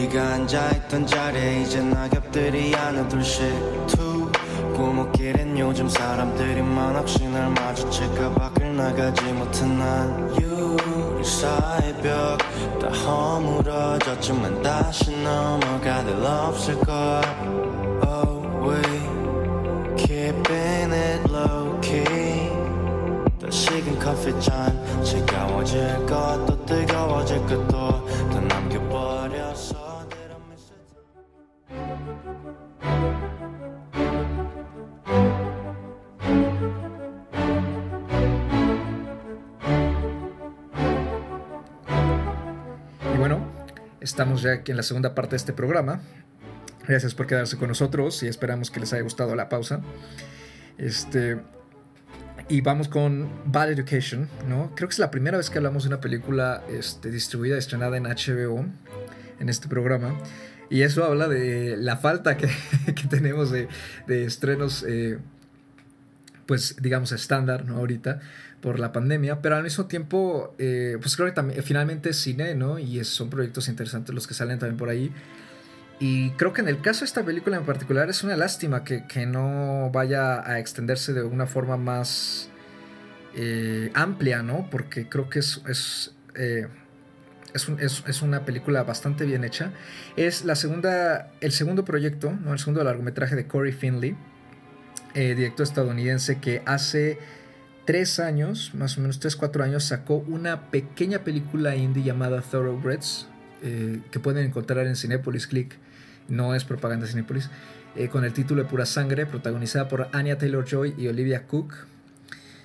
우리가 앉아있던 자리에 이제 낙엽들이 하나 둘씩 투 골목길엔 요즘 사람들이 많았지 날 마주칠까 밖을 나가지 못한 난 유리사의 벽다 허물어졌지만 다시 넘어갈 일 없을걸 estamos ya aquí en la segunda parte de este programa. Gracias por quedarse con nosotros y esperamos que les haya gustado la pausa. Este, y vamos con Bad Education, ¿no? Creo que es la primera vez que hablamos de una película este, distribuida, estrenada en HBO, en este programa. Y eso habla de la falta que, que tenemos de, de estrenos, eh, pues digamos, estándar, ¿no? Ahorita, por la pandemia, pero al mismo tiempo, eh, pues creo que también, finalmente es cine, ¿no? Y son proyectos interesantes los que salen también por ahí. Y creo que en el caso de esta película en particular es una lástima que, que no vaya a extenderse de una forma más eh, amplia, ¿no? Porque creo que es, es, eh, es, un, es, es, una película bastante bien hecha. Es la segunda, el segundo proyecto, ¿no? El segundo largometraje de Corey Finley, eh, director estadounidense que hace tres años, más o menos tres, cuatro años, sacó una pequeña película indie llamada Thoroughbreds, eh, que pueden encontrar en Cinepolis Click no es propaganda Cinepolis, eh, con el título de Pura Sangre, protagonizada por Anya Taylor Joy y Olivia Cook.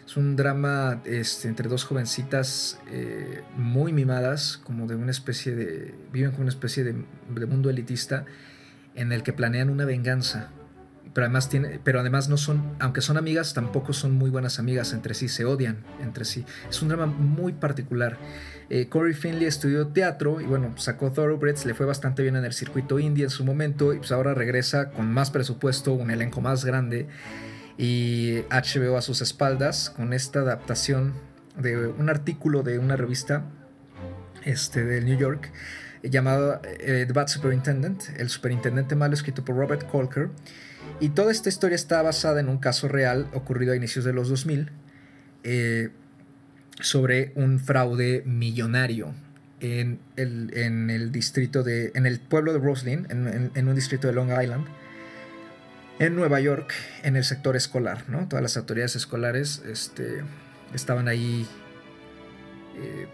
Es un drama este, entre dos jovencitas eh, muy mimadas, como de una especie de. viven como una especie de, mundo elitista, en el que planean una venganza pero además tiene, pero además no son, aunque son amigas, tampoco son muy buenas amigas entre sí, se odian entre sí. Es un drama muy particular. Eh, Corey Finley estudió teatro y bueno, sacó Thoroughbreds, le fue bastante bien en el circuito indie en su momento y pues ahora regresa con más presupuesto, un elenco más grande y HBO a sus espaldas con esta adaptación de un artículo de una revista este, del New York llamado eh, The Bad Superintendent, el superintendente malo escrito por Robert Colker. Y toda esta historia está basada en un caso real ocurrido a inicios de los 2000 eh, sobre un fraude millonario en el, distrito de, en el pueblo de Roslyn, en, un distrito de Long Island, en Nueva York, en el sector escolar. ¿no? Todas las autoridades escolares este, estaban ahí eh,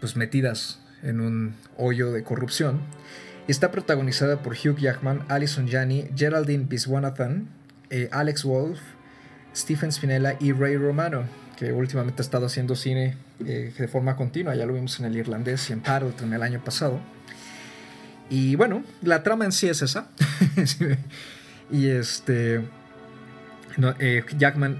pues metidas en un hoyo de corrupción. Está protagonizada por Hugh Jackman, Alison Janney, Geraldine Biswanathan, eh, Alex Wolf, Stephen Spinella y Ray Romano, que últimamente ha estado haciendo cine eh, de forma continua. Ya lo vimos en El Irlandés y en Paddleton el año pasado. Y bueno, la trama en sí es esa. y este. Eh, Jackman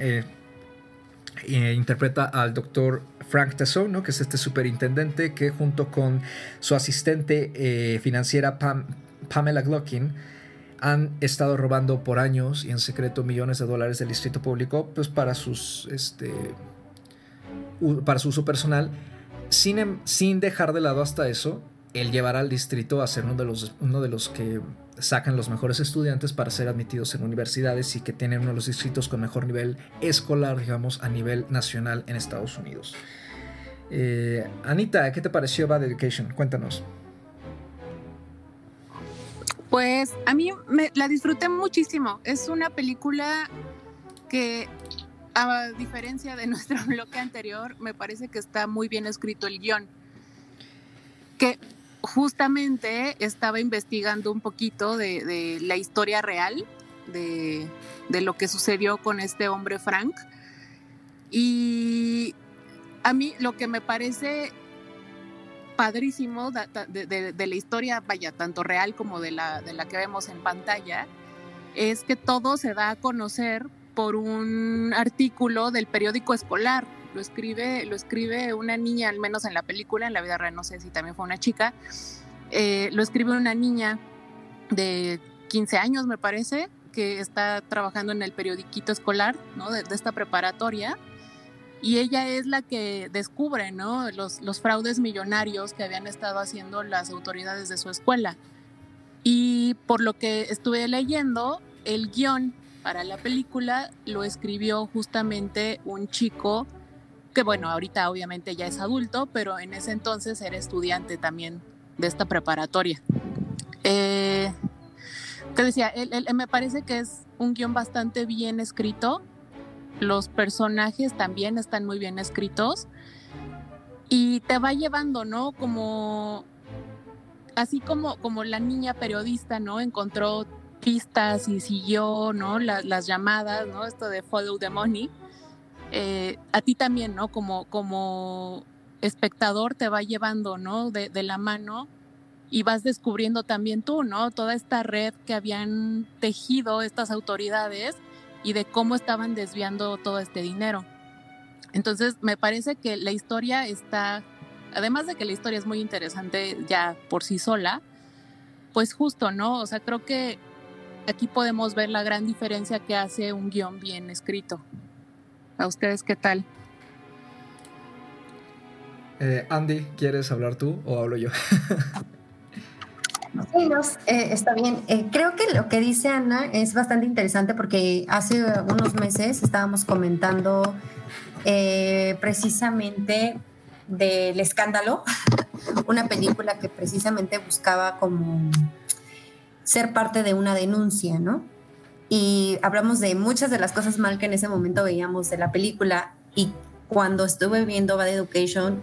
interpreta al doctor Frank Tessot, ¿no? que es este superintendente que junto con su asistente eh, financiera Pamela Glockin han estado robando por años y en secreto millones de dólares del distrito público pues para sus este para su uso personal sin, em, sin dejar de lado hasta eso el llevar al distrito a ser uno de los, uno de los que sacan los mejores estudiantes para ser admitidos en universidades y que tienen uno de los distritos con mejor nivel escolar, digamos, a nivel nacional en Estados Unidos. Eh, Anita, ¿qué te pareció Bad Education? Cuéntanos. Pues a mí me, la disfruté muchísimo. Es una película que, a diferencia de nuestro bloque anterior, me parece que está muy bien escrito el guion. Que justamente estaba investigando un poquito de, la historia real de, lo que sucedió con este hombre Frank. Y a mí lo que me parece padrísimo de, la historia, vaya, tanto real como de la, de la que vemos en pantalla, es que todo se da a conocer por un artículo del periódico escolar. Lo escribe, lo escribe una niña, al menos en la película, en la vida real no sé si también fue una chica, eh, lo escribe una niña de 15 años, me parece, que está trabajando en el periodiquito escolar ¿no? de, esta preparatoria y ella es la que descubre ¿no? los, los fraudes millonarios que habían estado haciendo las autoridades de su escuela. Y por lo que estuve leyendo, el guion para la película lo escribió justamente un chico que, bueno, ahorita obviamente ya es adulto, pero en ese entonces era estudiante también de esta preparatoria. Eh, te decía, me parece que es un guion bastante bien escrito los personajes también están muy bien escritos y te va llevando, ¿no? Como así como, como la niña periodista, ¿no? Encontró pistas y siguió, ¿no? las llamadas, ¿no? Esto de follow the money. Eh, a ti también, ¿no? Como, como espectador te va llevando, ¿no? De, de, la mano y vas descubriendo también tú, ¿no? Toda esta red que habían tejido estas autoridades y de cómo estaban desviando todo este dinero. Entonces, me parece que la historia está, además de que la historia es muy interesante ya por sí sola, pues justo, ¿no? O sea, creo que aquí podemos ver la gran diferencia que hace un guion bien escrito. ¿A ustedes qué tal? Eh, Andy, ¿quieres hablar tú o hablo yo? Sí, eh, está bien. Eh, creo que lo que dice Ana es bastante interesante porque hace unos meses estábamos comentando eh, precisamente del escándalo, una película que precisamente buscaba como ser parte de una denuncia, ¿no? Y hablamos de muchas de las cosas mal que en ese momento veíamos de la película y cuando estuve viendo Bad Education,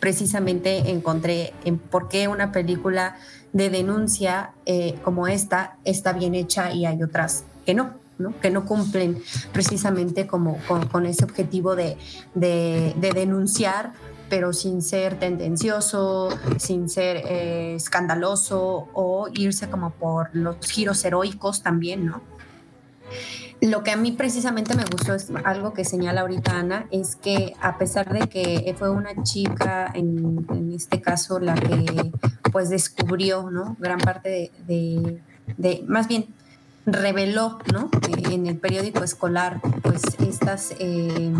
precisamente encontré en por qué una película de denuncia eh, como esta está bien hecha y hay otras que no. ¿no? que no cumplen precisamente como con, ese objetivo de, denunciar, pero sin ser tendencioso, sin ser eh, escandaloso o irse como por los giros heroicos también, ¿no? Lo que a mí precisamente me gustó es algo que señala ahorita Ana, es que a pesar de que fue una chica, en, este caso, la que pues descubrió, ¿no? Gran parte de, más bien reveló, ¿no? En el periódico escolar, pues estas eh,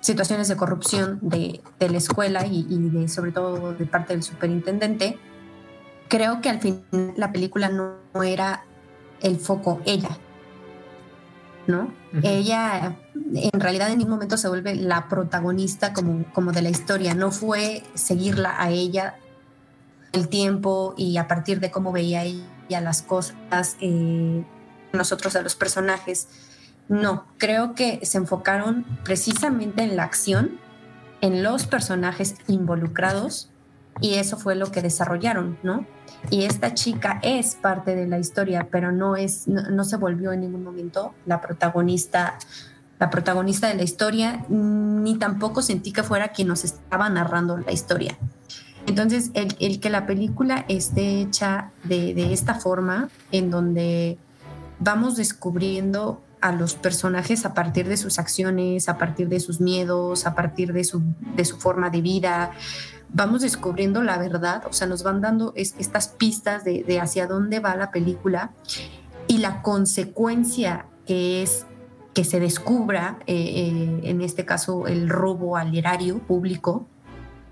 situaciones de corrupción de, la escuela y, de sobre todo de parte del superintendente, creo que al fin la película no era el foco ella, ¿no? Ella en realidad en ningún momento se vuelve la protagonista como, como de la historia, no fue seguirla a ella el tiempo y a partir de cómo veía ella las cosas, eh, nosotros a los personajes. No, creo que se enfocaron precisamente en la acción, en los personajes involucrados y eso fue lo que desarrollaron, ¿no? Y esta chica es parte de la historia, pero no es, no, se volvió en ningún momento la protagonista, la protagonista de la historia, ni tampoco sentí que fuera quien nos estaba narrando la historia. Entonces, el, que la película esté hecha de, de, esta forma, en donde vamos descubriendo a los personajes a partir de sus acciones, a partir de sus miedos, a partir de su, de su forma de vida, vamos descubriendo la verdad, o sea, nos van dando estas pistas de, hacia dónde va la película y la consecuencia que es que se descubra, eh, eh, en este caso, el robo al erario público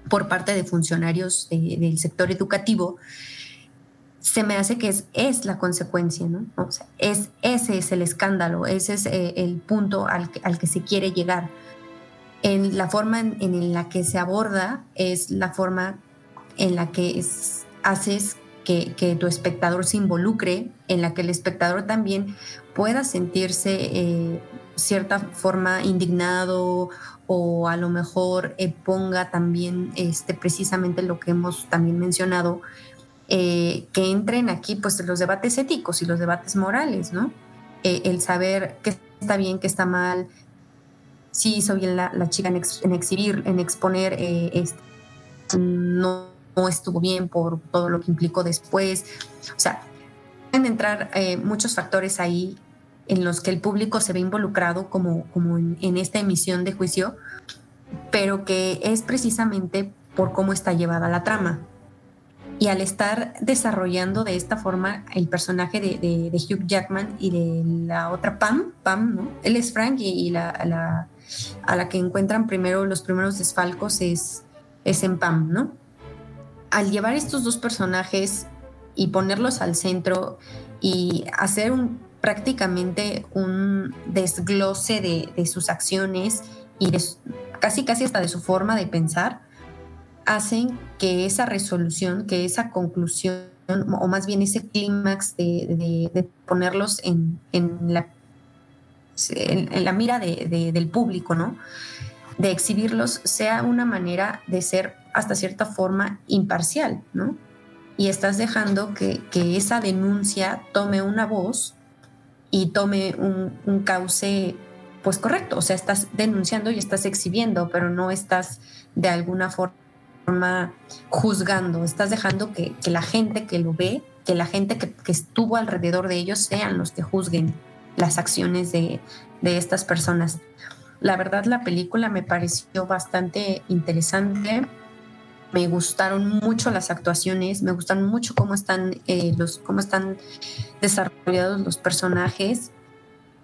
por parte de funcionarios del sector educativo, se me hace que es, es la consecuencia, ¿no? O sea, es, ese es el escándalo, ese es eh, el punto al al que se quiere llegar en la forma en, la que se aborda es la forma en la que haces que, tu espectador se involucre, en la que el espectador también pueda sentirse eh, cierta forma indignado o a lo mejor eh, ponga también este, precisamente lo que hemos también mencionado, eh, que entren aquí pues los debates éticos y los debates morales, ¿no? el saber qué está bien, qué está mal, sí hizo bien la, chica en, exhibir, en exponer, eh, este, no, estuvo bien por todo lo que implicó después. O sea, pueden entrar eh, muchos factores ahí en los que el público se ve involucrado como, como en, esta emisión de juicio, pero que es precisamente por cómo está llevada la trama. Y al estar desarrollando de esta forma el personaje de, Hugh Jackman y de la otra Pam, Pam, ¿no? Él es Frank y, la, a la que encuentran primero los primeros desfalcos es, es en Pam, ¿no? Al llevar estos dos personajes y ponerlos al centro y hacer un, prácticamente un desglose de, sus acciones y casi casi hasta de su forma de pensar, hacen que esa resolución, que esa conclusión, o más bien ese clímax de, ponerlos en, en la en, la mira del público, ¿no? De exhibirlos sea una manera de ser hasta cierta forma imparcial, ¿no? Y estás dejando que, esa denuncia tome una voz y tome un, cauce pues correcto, o sea, estás denunciando y estás exhibiendo, pero no estás de alguna forma juzgando, estás dejando que, la gente que lo ve, que la gente que, estuvo alrededor de ellos sean los que juzguen las acciones de, estas personas. La verdad, la película me pareció bastante interesante. Me gustaron mucho las actuaciones, me gustan mucho cómo están, eh, los, cómo están desarrollados los personajes.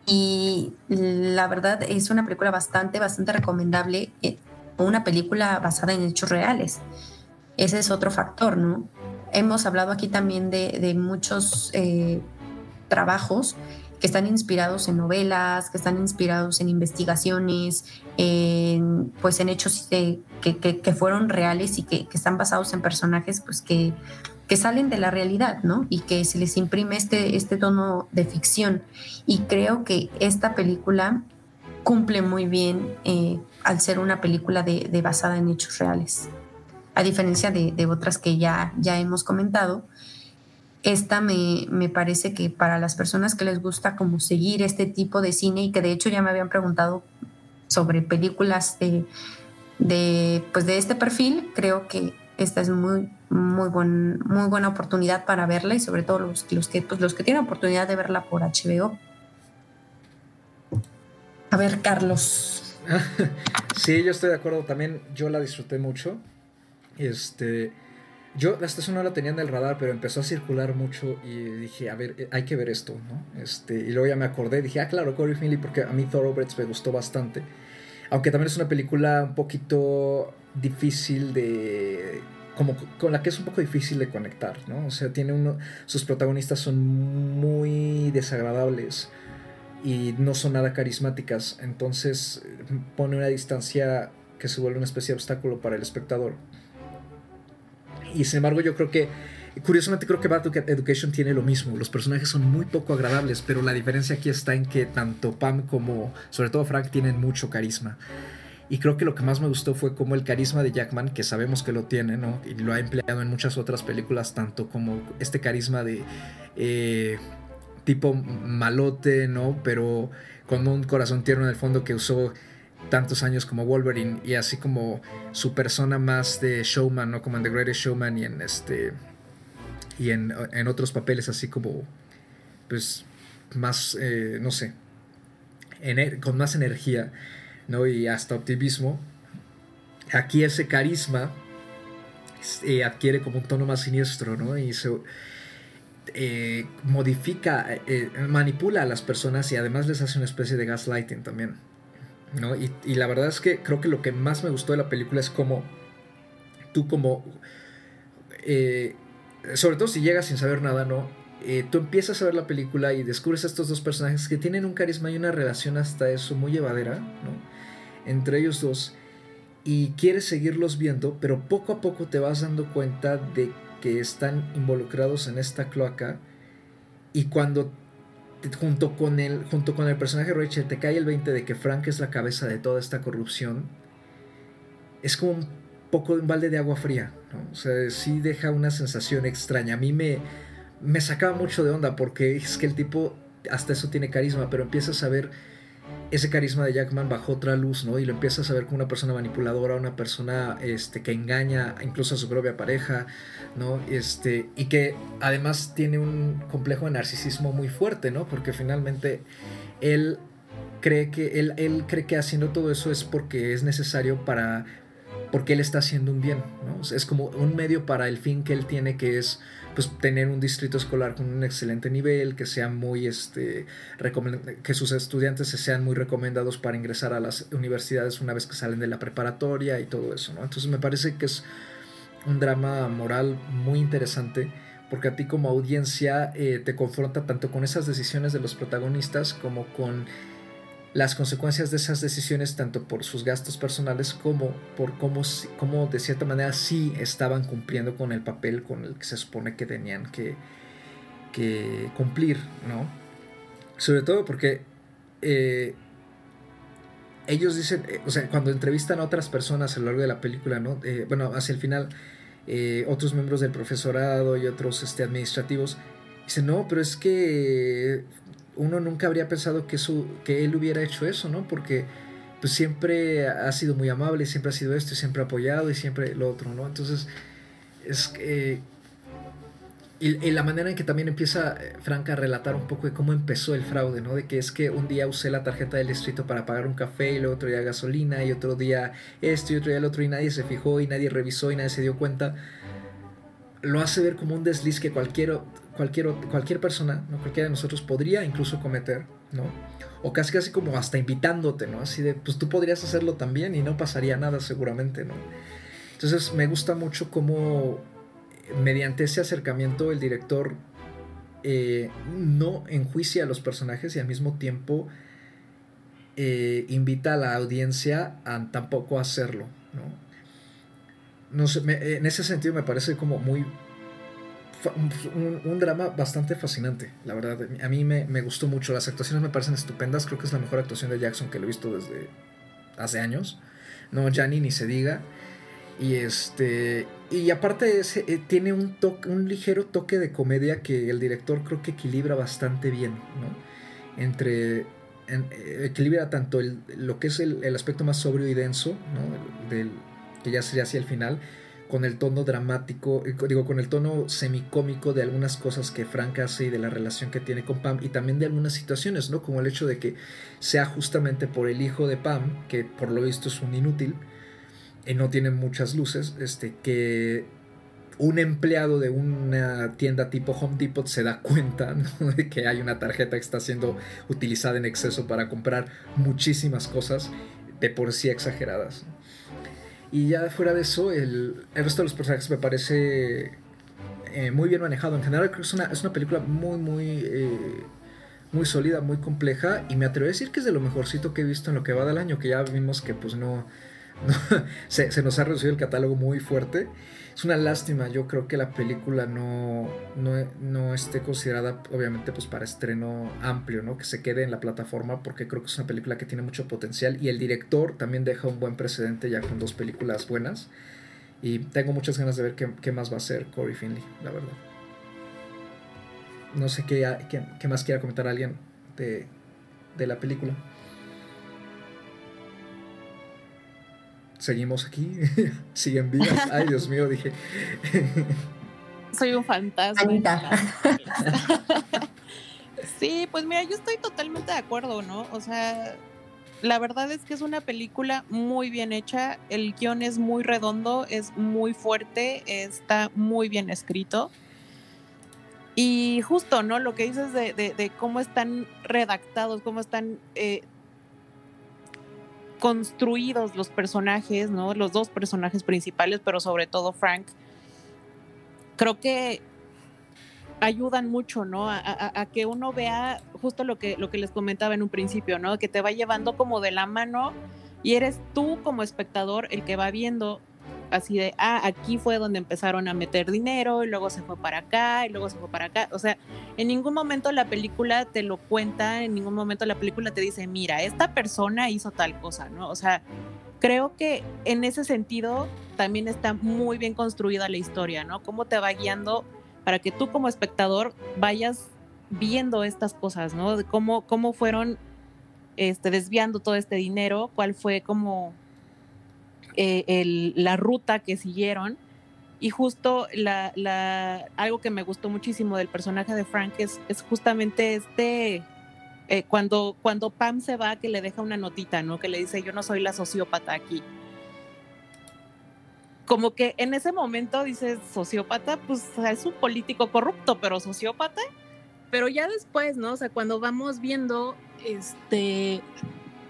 Y la verdad es una película bastante, bastante recomendable. Eh, una película basada en hechos reales. Ese es otro factor, ¿no? Hemos hablado aquí también de, muchos eh, trabajos que están inspirados en novelas, que están inspirados en investigaciones, en, pues en hechos que, que, fueron reales y que, están basados en personajes pues que, que salen de la realidad, ¿no? Y que se les imprime este, este tono de ficción. Y creo que esta película cumple muy bien eh, al ser una película de, de, basada en hechos reales. A diferencia de, de otras que ya, ya hemos comentado, esta me, me, parece que para las personas que les gusta como seguir este tipo de cine y que de hecho ya me habían preguntado sobre películas de, de, pues de este perfil, creo que esta es muy, muy, buen, muy buena oportunidad para verla y sobre todo los, los, que, pues los que tienen oportunidad de verla por HBO. A ver, Carlos. sí, yo estoy de acuerdo. También yo la disfruté mucho. Este. Yo hasta eso no la tenía en el radar, pero empezó a circular mucho y dije, a ver, eh, hay que ver esto, ¿no? Este, y luego ya me acordé, dije, ah, claro, Corey Finley, porque a mí Thoroughbreds me gustó bastante. Aunque también es una película un poquito difícil de... Como con la que es un poco difícil de conectar, ¿no? O sea, tiene uno... Sus protagonistas son muy desagradables y no son nada carismáticas. Entonces pone una distancia que se vuelve una especie de obstáculo para el espectador. Y sin embargo yo creo que, curiosamente creo que Bad Education tiene lo mismo. Los personajes son muy poco agradables, pero la diferencia aquí está en que tanto Pam como sobre todo Frank tienen mucho carisma. Y creo que lo que más me gustó fue como el carisma de Jackman, que sabemos que lo tiene, ¿no? Y lo ha empleado en muchas otras películas, tanto como este carisma de eh, tipo malote, ¿no? Pero con un corazón tierno en el fondo que usó tantos años como Wolverine y así como su persona más de showman, ¿no? Como en The Greatest Showman y en este y en, otros papeles así como pues más, eh, no sé, con más energía, ¿no? Y hasta optimismo. Aquí ese carisma eh, adquiere como un tono más siniestro, ¿no? Y se eh, modifica, manipula a las personas y además les hace una especie de gaslighting también. ¿No? Y, la verdad es que creo que lo que más me gustó de la película es como tú como... Eh, sobre todo si llegas sin saber nada, ¿no? Eh, tú empiezas a ver la película y descubres a estos dos personajes que tienen un carisma y una relación hasta eso muy llevadera, ¿no? Entre ellos dos. Y quieres seguirlos viendo, pero poco a poco te vas dando cuenta de que están involucrados en esta cloaca. Y cuando junto con, el, junto con el personaje Rachel te cae el 20 de que Frank es la cabeza de toda esta corrupción, es como un poco de un balde de agua fría. O sea, sí deja una sensación extraña. A mí me, me sacaba mucho de onda porque es que el tipo hasta eso tiene carisma, pero empiezas a ver ese carisma de Jackman bajo otra luz, ¿no? Y lo empiezas a ver como una persona manipuladora, una persona este, que engaña incluso a su propia pareja, ¿no? Este, y que además tiene un complejo de narcisismo muy fuerte, ¿no? Porque finalmente él cree que, él, él cree que haciendo todo eso es porque es necesario para porque él está haciendo un bien, ¿no? Es como un medio para el fin que él tiene que es pues tener un distrito escolar con un excelente nivel, que sea muy este que sus estudiantes sean muy recomendados para ingresar a las universidades una vez que salen de la preparatoria y todo eso, ¿no? Entonces me parece que es un drama moral muy interesante porque a ti como audiencia eh, te confronta tanto con esas decisiones de los protagonistas como con las consecuencias de esas decisiones, tanto por sus gastos personales como por cómo, cómo de cierta manera sí estaban cumpliendo con el papel con el que se supone que tenían que, que cumplir, ¿no? Sobre todo porque eh, ellos dicen, eh, o sea, cuando entrevistan a otras personas a lo largo de la película, ¿no? Eh, bueno, hacia el final, otros miembros del profesorado y otros este, administrativos, dicen, no, pero es que uno nunca habría pensado que, su, que él hubiera hecho eso, ¿no? Porque pues siempre ha sido muy amable, siempre ha sido esto, y siempre ha apoyado y siempre lo otro, ¿no? Entonces, es que... y, la manera en que también empieza eh, Franca a relatar un poco de cómo empezó el fraude, ¿no? De que es que un día usé la tarjeta del distrito para pagar un café y luego otro día gasolina y otro día esto y otro día el otro y nadie se fijó y nadie revisó y nadie se dio cuenta. Lo hace ver como un desliz que cualquier cualquier, cualquier persona, ¿no? cualquiera de nosotros podría incluso cometer, ¿no? O casi casi como hasta invitándote, ¿no? Así de, pues tú podrías hacerlo también y no pasaría nada seguramente, ¿no? Entonces me gusta mucho cómo mediante ese acercamiento el director eh, no enjuicia a los personajes y al mismo tiempo eh, invita a la audiencia a tampoco hacerlo, ¿no? no sé, en ese sentido me parece como muy un, drama bastante fascinante, la verdad. A mí me, gustó mucho. Las actuaciones me parecen estupendas. Creo que es la mejor actuación de Jackson que lo he visto desde hace años. No, Gianni ni se diga. Y este. Y aparte eh, tiene un toque, un ligero toque de comedia que el director creo que equilibra bastante bien, ¿no? Entre. Eh, equilibra tanto el, lo que es el, aspecto más sobrio y denso, ¿no? Del, que ya sería hacia el final, con el tono dramático, eh, digo, con el tono semicómico de algunas cosas que Frank hace y de la relación que tiene con Pam y también de algunas situaciones, ¿no? Como el hecho de que sea justamente por el hijo de Pam, que por lo visto es un inútil, y no tiene muchas luces, este, que un empleado de una tienda tipo Home Depot se da cuenta de que hay una tarjeta que está siendo utilizada en exceso para comprar muchísimas cosas de por sí exageradas. Y ya fuera de eso, el, resto de los personajes me parece eh, muy bien manejado. En general creo que es una, es una película muy, muy, eh, muy sólida, muy compleja. Y me atrevo a decir que es de lo mejorcito que he visto en lo que va del año, que ya vimos que pues no, se, nos ha reducido el catálogo muy fuerte. Es una lástima, yo creo que la película no, no, esté considerada obviamente pues para estreno amplio, ¿no? Que se quede en la plataforma porque creo que es una película que tiene mucho potencial y el director también deja un buen precedente ya con dos películas buenas. Y tengo muchas ganas de ver qué, más va a hacer Corey Finley, la verdad. No sé qué, qué, más quiera comentar alguien de, de la película. Seguimos aquí, siguen vivas. Ay, Dios mío, dije. Soy un fantasma. sí, pues mira, yo estoy totalmente de acuerdo, ¿no? O sea, la verdad es que es una película muy bien hecha, el guion es muy redondo, es muy fuerte, está muy bien escrito. Y justo, ¿no? Lo que dices de, cómo están redactados, cómo están eh, construidos los personajes, ¿no? Los dos personajes principales, pero sobre todo Frank, creo que ayudan mucho, ¿no? A, que uno vea justo lo que, lo que les comentaba en un principio, ¿no? Que te va llevando como de la mano y eres tú como espectador el que va viendo así de, ah, aquí fue donde empezaron a meter dinero y luego se fue para acá y luego se fue para acá. O sea, en ningún momento la película te lo cuenta, en ningún momento la película te dice, mira, esta persona hizo tal cosa, ¿no? O sea, creo que en ese sentido también está muy bien construida la historia, ¿no? Cómo te va guiando para que tú como espectador vayas viendo estas cosas, ¿no? Cómo, cómo fueron este, desviando todo este dinero, cuál fue como eh, la ruta que siguieron. Y justo la, algo que me gustó muchísimo del personaje de Frank es, es justamente este, eh, cuando, cuando Pam se va, que le deja una notita, ¿no? Que le dice, yo no soy la sociópata aquí. Como que en ese momento dices, sociópata, pues es un político corrupto, pero sociópata. Pero ya después, ¿no? O sea, cuando vamos viendo este,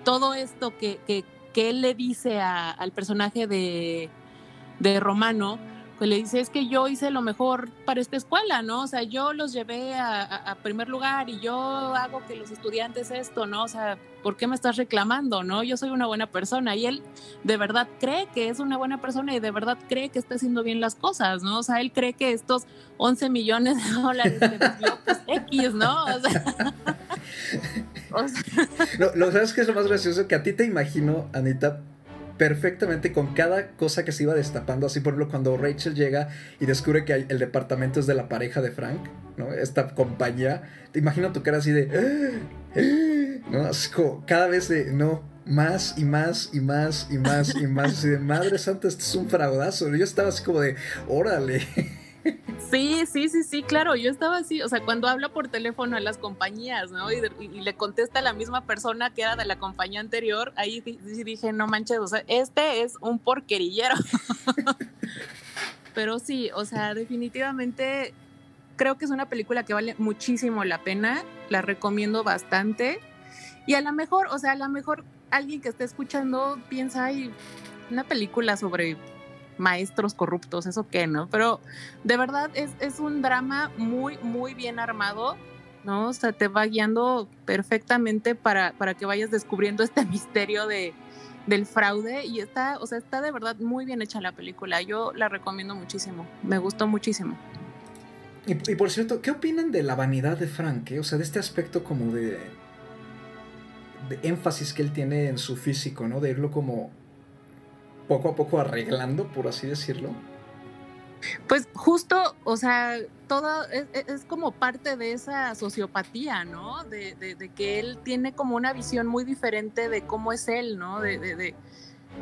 todo esto que, que, que él le dice al personaje de, Romano, le dice, es que yo hice lo mejor para esta escuela, ¿no? O sea, yo los llevé a, primer lugar y yo hago que los estudiantes esto, ¿no? O sea, ¿por qué me estás reclamando, no? Yo soy una buena persona y él de verdad cree que es una buena persona y de verdad cree que está haciendo bien las cosas, ¿no? O sea, él cree que estos 11 millones de dólares que pues X, ¿no? O sea, lo, sabes que es lo más gracioso que a ti te imagino, Anita, perfectamente con cada cosa que se iba destapando. Así, por ejemplo, cuando Rachel llega y descubre que el departamento es de la pareja de Frank, ¿no? Esta compañía. Te imagino tu cara así de. Ah, ah", ¿No? Así como cada vez de. No, más y más y más y más y más. Así de madre santa, esto es un fraudazo. Yo estaba así como de. Órale. Sí, sí, sí, sí, claro. Yo estaba así, o sea, cuando habla por teléfono a las compañías, ¿no? Y, le contesta a la misma persona que era de la compañía anterior, ahí dije, no manches, o sea, este es un porquerillero. Pero sí, o sea, definitivamente creo que es una película que vale muchísimo la pena, la recomiendo bastante. Y a lo mejor, o sea, a lo mejor alguien que esté escuchando piensa, ay, una película sobre maestros corruptos, eso qué, ¿no? Pero de verdad es, es un drama muy, muy bien armado, ¿no? O sea, te va guiando perfectamente para, para que vayas descubriendo este misterio de, del fraude y está, o sea, está de verdad muy bien hecha la película. Yo la recomiendo muchísimo, me gustó muchísimo. Y, por cierto, ¿qué opinan de la vanidad de Frank? Eh? O sea, de este aspecto como de, de énfasis que él tiene en su físico, ¿no? De irlo como poco a poco arreglando, por así decirlo? Pues justo, o sea, todo es, como parte de esa sociopatía, ¿no? De, que él tiene como una visión muy diferente de cómo es él, ¿no? De,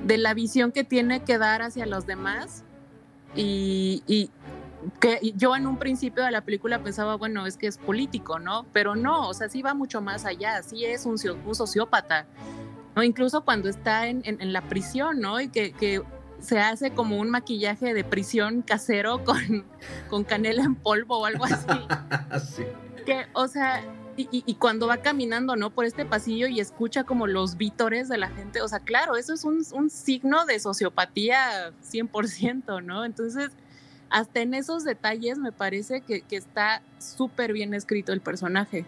la visión que tiene que dar hacia los demás. y, que yo en un principio de la película pensaba, bueno, es que es político, ¿no? Pero no, o sea, sí va mucho más allá, sí es un sociópata, ¿no? Incluso cuando está en, en, la prisión, ¿no? Y que, que, se hace como un maquillaje de prisión casero con, con canela en polvo o algo así. sí. Que, o sea, y, y, cuando va caminando, ¿no? Por este pasillo y escucha como los vítores de la gente, o sea, claro, eso es un, un signo de sociopatía 100%, ¿no? Entonces hasta en esos detalles me parece que, está súper bien escrito el personaje.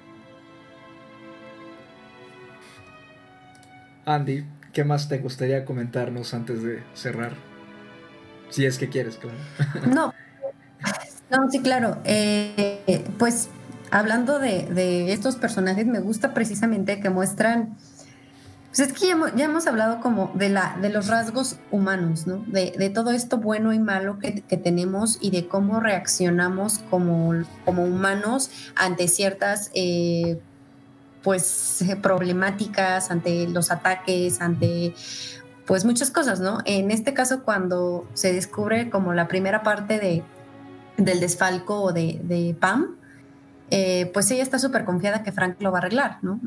Andy, ¿qué más te gustaría comentarnos antes de cerrar? Si es que quieres, claro. No, no, sí, claro. Eh, pues hablando de, estos personajes, me gusta precisamente que muestran pues es que ya hemos, hablado como de, la, de los rasgos humanos, ¿no? De, todo esto bueno y malo que, tenemos y de cómo reaccionamos como, como humanos ante ciertas, eh, pues, problemáticas, ante los ataques, ante, pues, muchas cosas, ¿no? En este caso, cuando se descubre como la primera parte de, del desfalco de, de Pam, eh, pues ella está súper confiada que Frank lo va a arreglar, ¿no?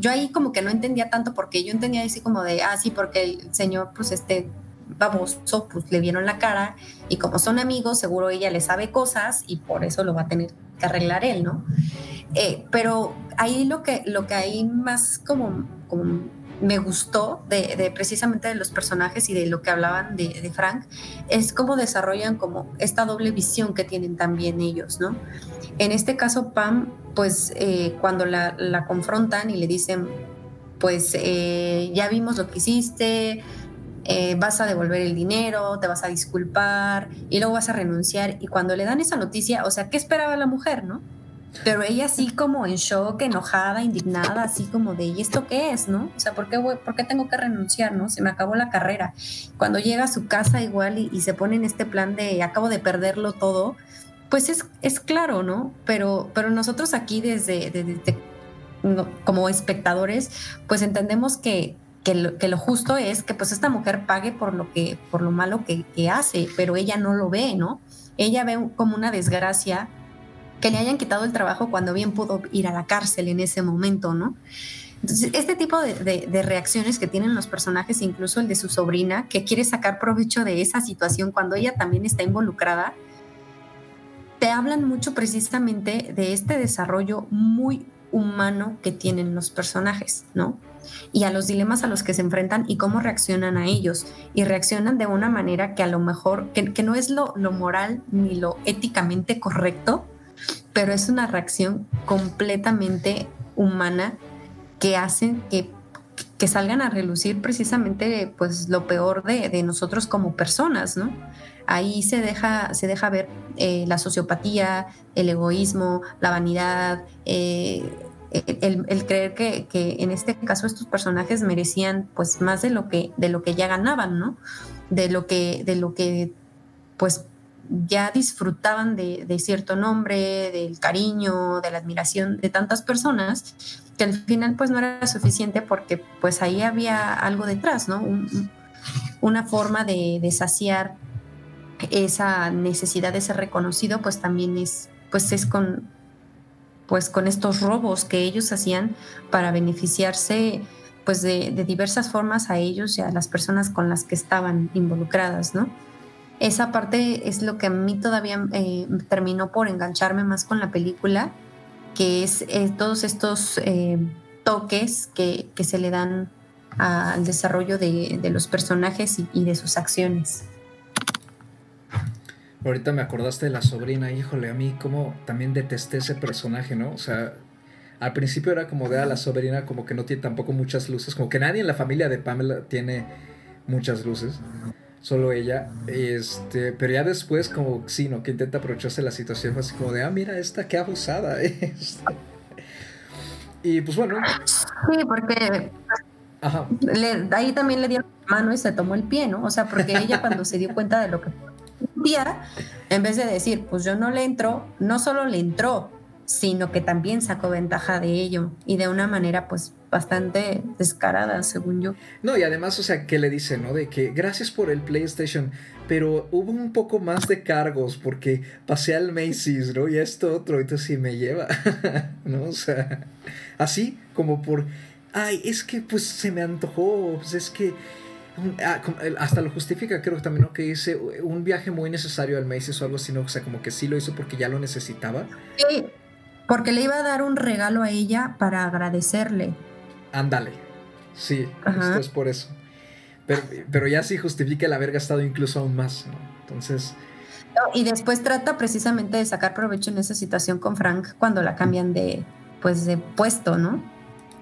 Yo ahí como que no entendía tanto porque yo entendía así como de, ah, sí, porque el señor, pues este baboso, pues le vieron la cara y como son amigos, seguro ella le sabe cosas y por eso lo va a tener que arreglar él, ¿no? Eh, pero ahí lo que, lo que hay más como, como me gustó de, precisamente de los personajes y de lo que hablaban de, Frank es cómo desarrollan como esta doble visión que tienen también ellos, ¿no? En este caso, Pam, pues eh, cuando la, confrontan y le dicen, pues eh, ya vimos lo que hiciste, eh, vas a devolver el dinero, te vas a disculpar y luego vas a renunciar. Y cuando le dan esa noticia, o sea, ¿qué esperaba la mujer, no? Pero ella así como en shock, enojada, indignada, así como de, ¿y esto qué es, no? O sea, ¿por qué, ¿por qué tengo que renunciar, no? Se me acabó la carrera. Cuando llega a su casa igual y, se pone en este plan de, acabo de perderlo todo, pues es, es claro, ¿no? Pero, pero nosotros aquí desde, como espectadores, pues entendemos que, que lo, que justo es que pues esta mujer pague por lo que, por lo malo que, que hace, pero ella no lo ve, ¿no? Ella ve como una desgracia que le hayan quitado el trabajo cuando bien pudo ir a la cárcel en ese momento, ¿no? Entonces, este tipo de, reacciones que tienen los personajes, incluso el de su sobrina, que quiere sacar provecho de esa situación cuando ella también está involucrada, te hablan mucho precisamente de este desarrollo muy humano que tienen los personajes, ¿no? Y a los dilemas a los que se enfrentan y cómo reaccionan a ellos. Y reaccionan de una manera que a lo mejor, que, no es lo, lo moral ni lo éticamente correcto, pero es una reacción completamente humana que hace que, que salgan a relucir precisamente pues lo peor de, nosotros como personas, ¿no? Ahí se deja, se deja ver eh, la sociopatía, el egoísmo, la vanidad, eh, el, creer que, en este caso estos personajes merecían pues más de lo que, de lo que ya ganaban, ¿no? De lo que, de lo que pues ya disfrutaban de, cierto nombre, del cariño, de la admiración de tantas personas, que al final pues no era suficiente porque pues ahí había algo detrás, ¿no? una forma de, de, saciar esa necesidad de ser reconocido pues también es pues es con pues con estos robos que ellos hacían para beneficiarse pues de, de diversas formas a ellos y a las personas con las que estaban involucradas, ¿no? esa parte es lo que a mí todavía eh, terminó por engancharme más con la película, que es eh, todos estos eh, toques que, se le dan al desarrollo de, los personajes y, de sus acciones. Ahorita me acordaste de la sobrina, híjole, a mí como también detesté ese personaje, ¿no? O sea, al principio era como de a la sobrina como que no tiene tampoco muchas luces, como que nadie en la familia de Pamela tiene muchas luces solo ella. Este, pero ya después, como sí, ¿no? Que intenta aprovecharse la situación, así como de, ah, mira, esta qué abusada. Y pues bueno. Sí, porque Ajá. ahí también le dieron la mano y se tomó el pie, ¿no? O sea, porque ella cuando se dio cuenta de lo que día, en vez de decir, pues yo no le entro, no solo le entró, sino que también sacó ventaja de ello y de una manera pues bastante descarada, según yo. No, y además, o sea, que le dice, ¿no? De que gracias por el PlayStation, pero hubo un poco más de cargos porque pasé al Macy's, ¿no? Y esto otro, entonces sí me lleva, ¿no? O sea, así como por, ay, es que pues se me antojó, pues es que... Ah, hasta lo justifica, creo que también, ¿no? Que hice un viaje muy necesario al Macy's o algo así, ¿no? O sea, como que sí lo hizo porque ya lo necesitaba. Sí, porque le iba a dar un regalo a ella para agradecerle. Ándale. Sí, esto es por eso. Pero, ya sí justifica el haber gastado incluso aún más, ¿no? Entonces. y después trata precisamente de sacar provecho en esa situación con Frank cuando la cambian de, pues, de puesto, ¿no?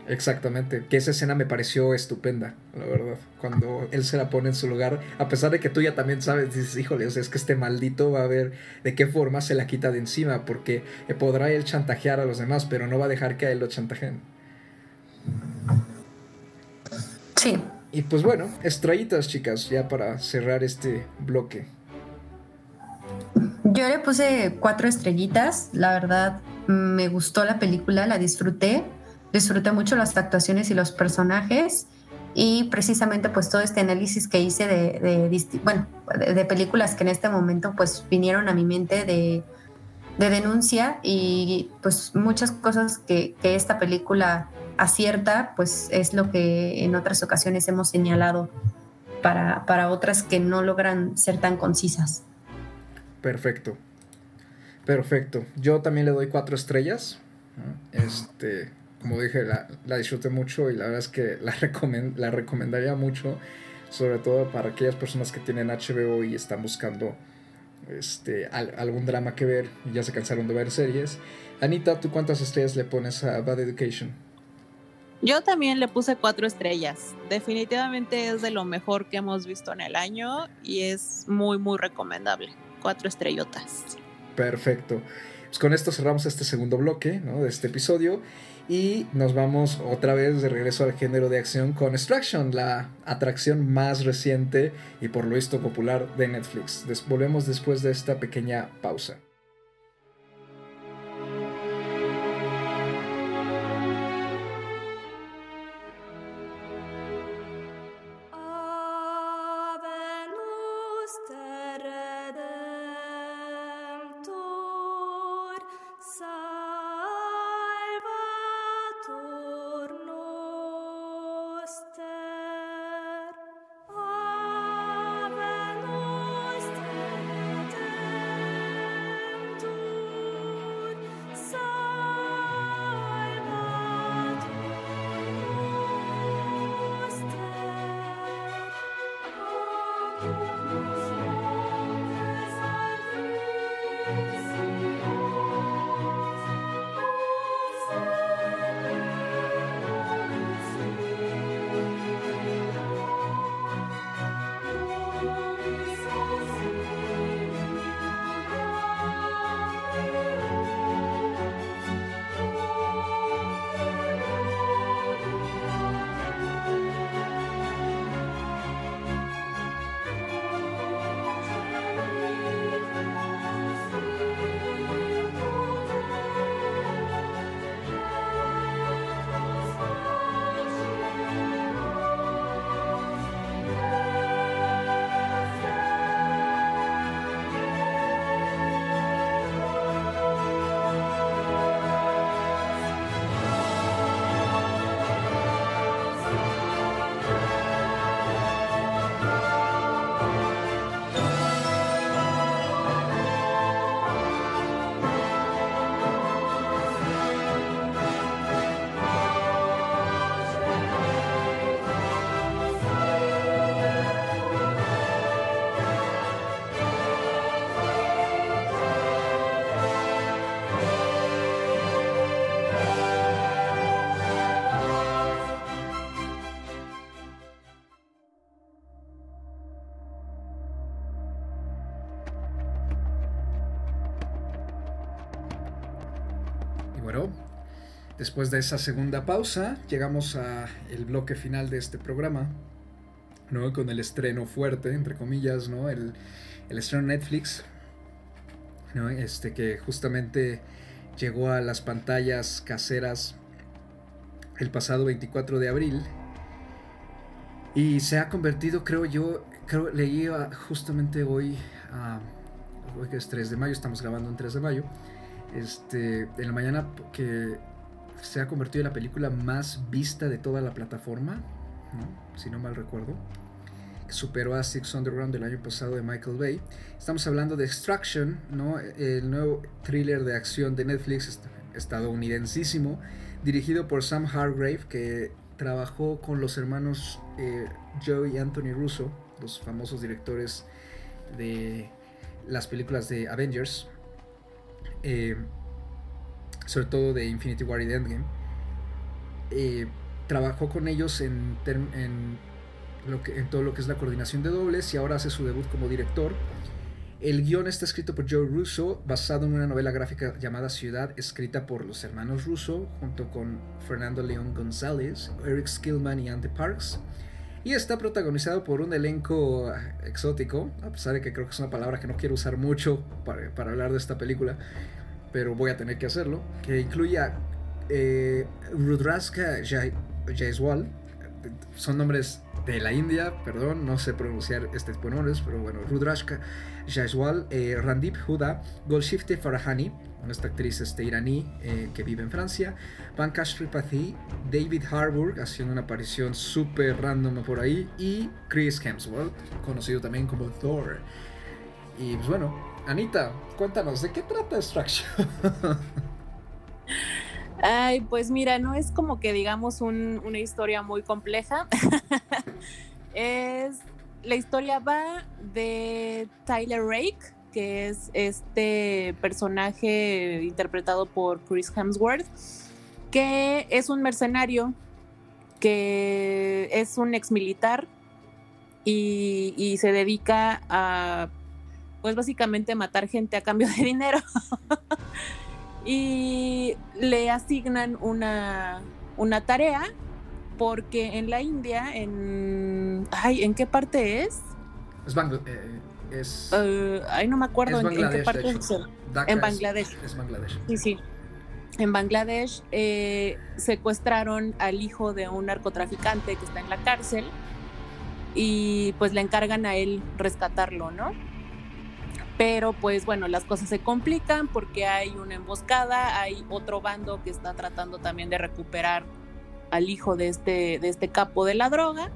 Exactamente, que esa escena me pareció estupenda, la verdad. Cuando él se la pone en su lugar, a pesar de que tú ya también sabes, dices, híjole, o sea, es que este maldito va a ver de qué forma se la quita de encima, porque podrá él chantajear a los demás, pero no va a dejar que a él lo chantajeen. Sí. Y pues bueno, estrellitas, chicas, ya para cerrar este bloque. Yo le puse cuatro estrellitas, la verdad me gustó la película, la disfruté disfruté mucho las actuaciones y los personajes y precisamente pues todo este análisis que hice de, bueno, de, películas que en este momento pues vinieron a mi mente de, denuncia y pues muchas cosas que, esta película acierta pues es lo que en otras ocasiones hemos señalado para, para otras que no logran ser tan concisas. Perfecto. Perfecto. Yo también le doy cuatro estrellas. Este, como dije, la, la, disfruté mucho y la verdad es que la, la recomendaría mucho, sobre todo para aquellas personas que tienen HBO y están buscando este, algún drama que ver y ya se cansaron de ver series. Anita, ¿tú cuántas estrellas le pones a Bad Education? Yo también le puse cuatro estrellas. Definitivamente es de lo mejor que hemos visto en el año y es muy, muy recomendable. Cuatro estrellotas. Perfecto. Pues con esto cerramos este segundo bloque ¿no? de este episodio. Y nos vamos otra vez de regreso al género de acción con Extraction, la atracción más reciente y por lo visto popular de Netflix. volvemos después de esta pequeña pausa. Música Después de esa segunda pausa, llegamos a el bloque final de este programa, ¿no? Con el estreno fuerte, entre comillas, ¿no? El, el estreno Netflix, ¿no? Este que justamente llegó a las pantallas caseras el pasado 24 de abril. Y se ha convertido, creo yo, creo, leí justamente hoy, hoy que es 3 de mayo, estamos grabando en 3 de mayo, este, en la mañana que se ha convertido en la película más vista de toda la plataforma, si no mal recuerdo. Superó a Six Underground del año pasado de Michael Bay. Estamos hablando de Extraction, ¿no? el nuevo thriller de acción de Netflix estadounidensísimo, dirigido por Sam Hargrave, que trabajó con los hermanos eh, Joe y Anthony Russo, los famosos directores de las películas de Avengers. Eh, sobre todo de Infinity War y Endgame, eh, trabajó con ellos en, todo lo que es la coordinación de dobles y ahora hace su debut como director. El guion está escrito por Joe Russo, basado en una novela gráfica llamada Ciudad, escrita por los hermanos Russo, junto con Fernando León González, Eric Skillman y Andy Parks. Y está protagonizado por un elenco exótico, a pesar de que creo que es una palabra que no quiero usar mucho para hablar de esta película pero voy a tener que hacerlo, que incluye a eh, Rudraska Jaiswal, son nombres de la India, perdón, no sé pronunciar este tipo nombres, pero bueno, Rudraska Jaiswal, eh, Randip Huda, Golshifte Farahani, una actriz este, iraní eh, que vive en Francia, Pankaj Tripathi, David Harburg, haciendo una aparición súper random por ahí, y Chris Hemsworth, conocido también como Thor. Y pues bueno, Anita, cuéntanos, ¿de qué trata Extraction? Ay, pues mira, no es como que digamos una historia muy compleja. es la historia va de Tyler Rake, que es este personaje interpretado por Chris Hemsworth, que es un mercenario, que es un ex militar y, y se dedica a pues básicamente matar gente a cambio de dinero. y le asignan una, una tarea porque en la India, en... Ay, ¿en qué parte es? Es, eh, es uh, ay, no me acuerdo en, qué parte es. En Bangladesh. Es, Bangladesh. Sí, sí. En Bangladesh eh, secuestraron al hijo de un narcotraficante que está en la cárcel y pues le encargan a él rescatarlo, ¿no? Pero pues bueno, las cosas se complican porque hay una emboscada, hay otro bando que está tratando también de recuperar al hijo de este, de este capo de la droga.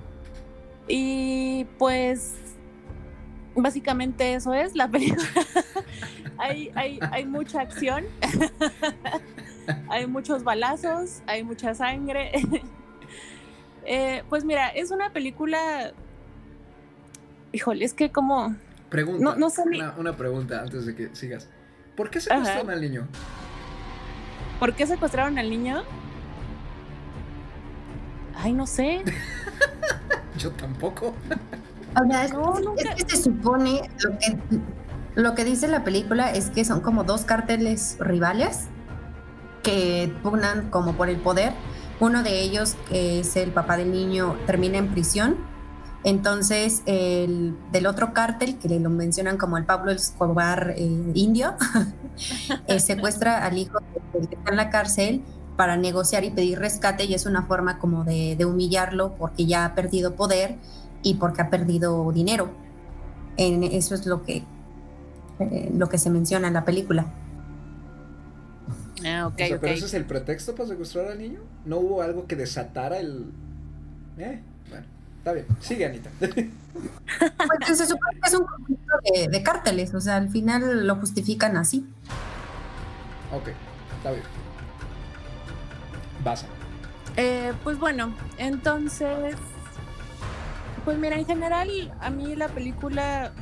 Y pues básicamente eso es la película. hay, hay, hay mucha acción, hay muchos balazos, hay mucha sangre. Eh, pues mira, es una película, híjole, es que como Pregunta. una, pregunta antes de que sigas. ¿Por qué secuestraron al niño? ¿Por qué secuestraron al niño? Ay, no sé. Yo tampoco. O sea, es, que se supone lo que, lo que dice la película es que son como dos cárteles rivales que pugnan como por el poder. Uno de ellos, que es el papá del niño, termina en prisión entonces, el, del otro cártel, que le lo mencionan como el Pablo Escobar eh, indio, eh, secuestra al hijo que está en la cárcel para negociar y pedir rescate y es una forma como de, humillarlo porque ya ha perdido poder y porque ha perdido dinero. En, eso es lo que, eh, lo que se menciona en la película. Ah, okay, Pero ese es el pretexto para secuestrar al niño. ¿No hubo algo que desatara el... Eh. Está bien, sigue Anita. Pues se supone que es un conflicto de, cárteles, o sea, al final lo justifican así. Ok, está bien. Basa. Eh, pues bueno, entonces, pues mira, en general a mí la película,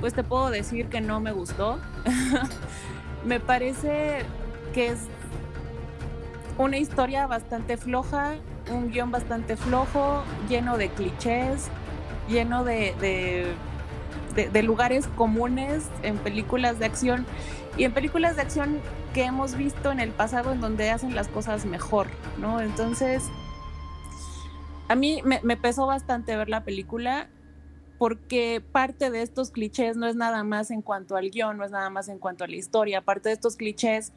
pues te puedo decir que no me gustó. me parece que es una historia bastante floja, un guion bastante flojo, lleno de clichés, lleno de, de, lugares comunes en películas de acción y en películas de acción que hemos visto en el pasado en donde hacen las cosas mejor, ¿no? Entonces, a mí me, me pesó bastante ver la película porque parte de estos clichés no es nada más en cuanto al guion, no es nada más en cuanto a la historia, parte de estos clichés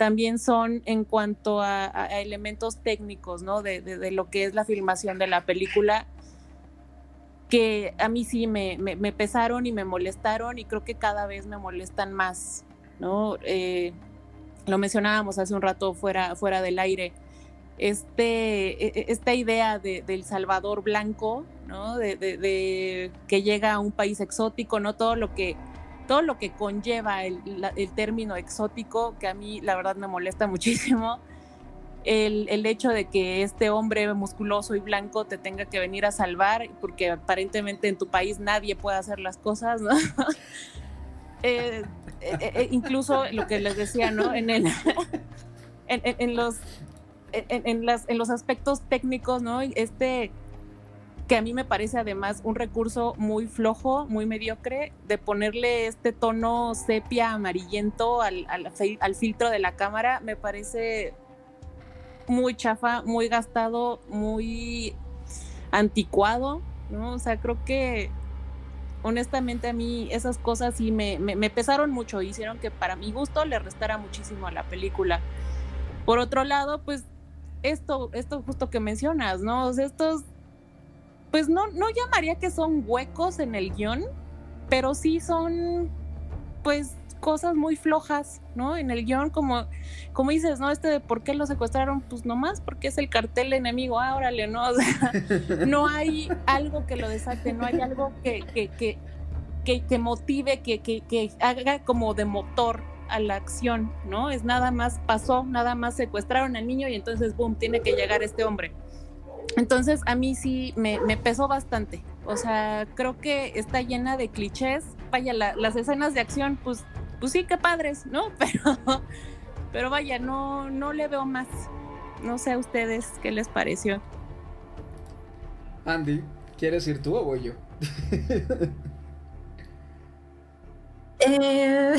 también son en cuanto a, elementos técnicos, ¿no? De, lo que es la filmación de la película, que a mí sí me, me, pesaron y me molestaron y creo que cada vez me molestan más, ¿no? Eh, lo mencionábamos hace un rato fuera, fuera del aire, este, e, e, esta idea de, del Salvador blanco, ¿no? De, de, que llega a un país exótico, ¿no? Todo lo que todo lo que conlleva el, término exótico, que a mí la verdad me molesta muchísimo. El, el, hecho de que este hombre musculoso y blanco te tenga que venir a salvar, porque aparentemente en tu país nadie puede hacer las cosas, ¿no? Eh, eh, eh, incluso lo que les decía, ¿no? En, el, en, los, en, las, en los aspectos técnicos, ¿no? Este que a mí me parece además un recurso muy flojo, muy mediocre, de ponerle este tono sepia amarillento al, al, filtro de la cámara, me parece muy chafa, muy gastado, muy anticuado, ¿no? O sea, creo que honestamente a mí esas cosas sí me, me, pesaron mucho, hicieron que para mi gusto le restara muchísimo a la película. Por otro lado, pues esto, esto justo que mencionas, ¿no? O sea, estos pues no, no llamaría que son huecos en el guion, pero sí son, pues, cosas muy flojas, ¿no? En el guion, como, como dices, ¿no? Este de por qué lo secuestraron, pues nomás porque es el cartel enemigo, ah, órale, ¿no? O sea, no hay algo que lo desate, no hay algo que, que, que, que, que motive, que, que, que haga como de motor a la acción, ¿no? Es nada más pasó, nada más secuestraron al niño y entonces, boom, tiene que llegar este hombre. Entonces a mí sí me, pesó bastante. O sea, creo que está llena de clichés. Vaya, las escenas de acción, pues, pues sí, qué padres, ¿no? Pero, pero vaya, no, no le veo más. No sé a ustedes qué les pareció. Andy, ¿quieres ir tú o voy yo? Eh,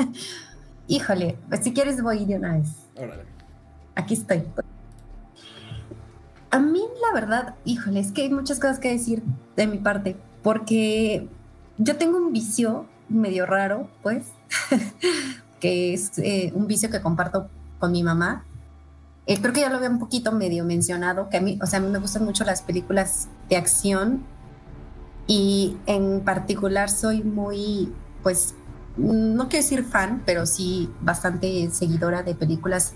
híjole, pues si quieres voy de una vez. Órale. Aquí estoy. A mí, la verdad, híjole, es que hay muchas cosas que decir de mi parte, porque yo tengo un vicio medio raro, pues, que es eh, un vicio que comparto con mi mamá. Eh, creo que ya lo había un poquito medio mencionado, que a mí, o sea, a mí me gustan mucho las películas de acción y en particular soy muy, pues, no quiero decir fan, pero sí bastante seguidora de películas,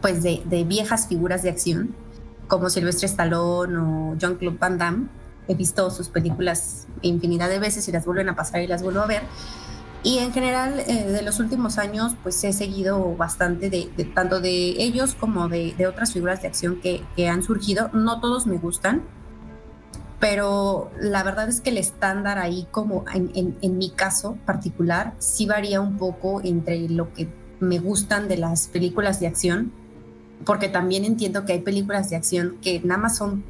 pues, de, de viejas figuras de acción como Silvestre Stallone o Jean-Claude Van Damme. He visto sus películas infinidad de veces y las vuelven a pasar y las vuelvo a ver. Y en general, eh, de los últimos años, pues he seguido bastante de, tanto de ellos como de, otras figuras de acción que, que, han surgido. No todos me gustan, pero la verdad es que el estándar ahí, como en, en, en mi caso particular, sí varía un poco entre lo que me gustan de las películas de acción porque también entiendo que hay películas de acción que nada más son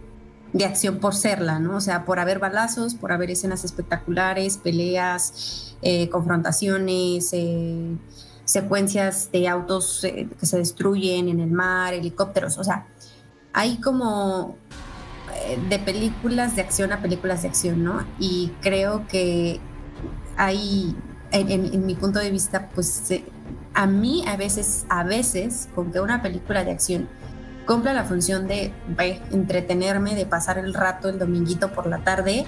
de acción por serla, ¿no? O sea, por haber balazos, por haber escenas espectaculares, peleas, eh, confrontaciones, eh, secuencias de autos eh, que se destruyen en el mar, helicópteros, o sea, hay como de películas de acción a películas de acción, ¿no? Y creo que hay, en, en mi punto de vista, pues a mí a veces, a veces, con que una película de acción cumpla la función de, entretenerme, de pasar el rato el dominguito por la tarde,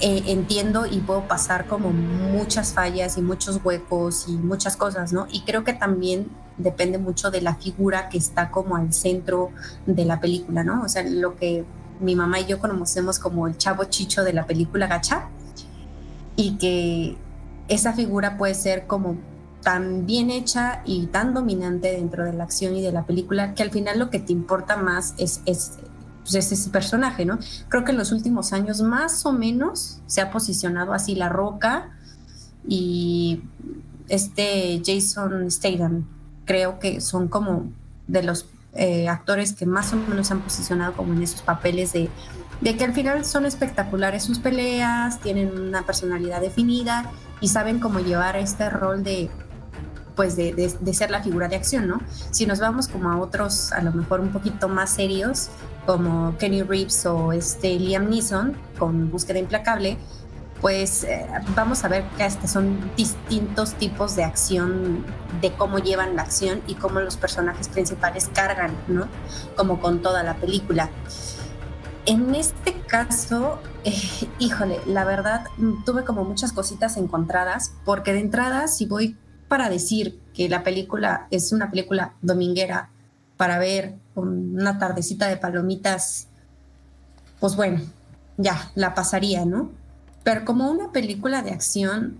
eh, entiendo y puedo pasar como muchas fallas y muchos huecos y muchas cosas, ¿no? Y creo que también depende mucho de la figura que está como al centro de la película, ¿no? O sea, lo que mi mamá y yo conocemos como el chavo chicho de la película Gacha y que esa figura puede ser como tan bien hecha y tan dominante dentro de la acción y de la película que al final lo que te importa más es, es, pues, ese personaje, ¿no? Creo que en los últimos años más o menos se ha posicionado así La Roca y este Jason Statham. Creo que son como de los eh, actores que más o menos se han posicionado como en esos papeles de, de que al final son espectaculares sus peleas, tienen una personalidad definida y saben cómo llevar este rol de pues de, ser la figura de acción, ¿no? Si nos vamos como a otros, a lo mejor un poquito más serios, como Kenny Reeves o este Liam Neeson con Búsqueda Implacable, pues eh, vamos a ver que son distintos tipos de acción, de cómo llevan la acción y cómo los personajes principales cargan, ¿no? Como con toda la película. En este caso, eh, híjole, la verdad tuve como muchas cositas encontradas, porque de entrada, si voy para decir que la película es una película dominguera para ver con una tardecita de palomitas, pues bueno, ya, la pasaría, ¿no? Pero como una película de acción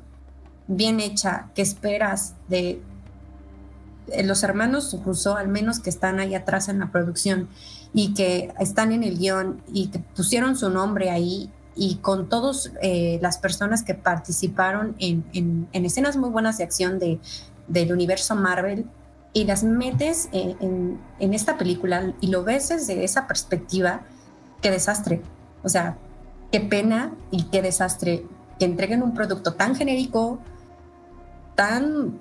bien hecha que esperas de los hermanos Rousseau, al menos que están ahí atrás en la producción y que están en el guion y que pusieron su nombre ahí y con todas eh, las personas que participaron en, escenas muy buenas de acción de, del universo Marvel y las metes en, en, esta película y lo ves desde esa perspectiva, qué desastre. O sea, qué pena y qué desastre que entreguen un producto tan genérico, tan,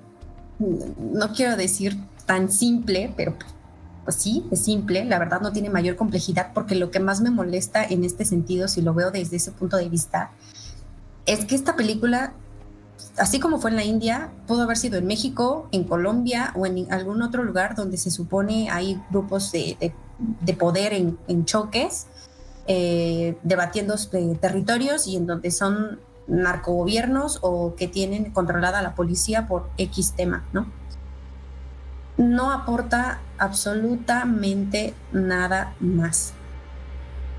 no quiero decir tan simple, pero pues sí, es simple, la verdad no tiene mayor complejidad porque lo que más me molesta en este sentido, si lo veo desde ese punto de vista, es que esta película, así como fue en la India, pudo haber sido en México, en Colombia o en algún otro lugar donde se supone hay grupos de, poder en, choques eh, debatiendo territorios y en donde son narcogobiernos o que tienen controlada la policía por X tema, ¿no? No aporta absolutamente nada más.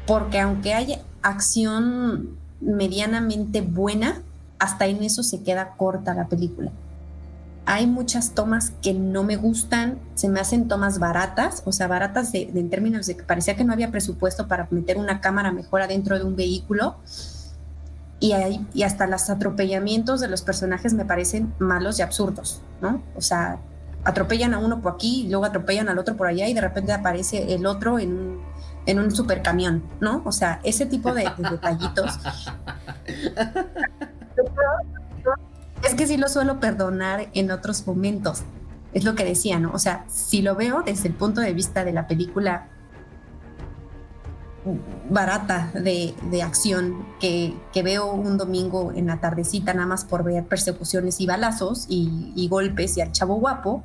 Porque aunque haya acción medianamente buena, hasta en eso se queda corta la película hay muchas tomas que no me gustan, se me hacen tomas baratas, o sea, baratas en términos de que parecía que no había presupuesto para meter una cámara mejor adentro de un vehículo. Y, hay, y hasta los atropellamientos de los personajes me parecen malos y absurdos, ¿no? O sea, atropellan a uno por aquí, y luego atropellan al otro por allá y de repente aparece el otro en un, en un supercamión, ¿no? O sea, ese tipo de, de detallitos. Es que sí lo suelo perdonar en otros momentos. Es lo que decía, ¿no? O sea, si lo veo desde el punto de vista de la película barata de, acción que, veo un domingo en la tardecita nada más por ver persecuciones y balazos y, y golpes y al chavo guapo,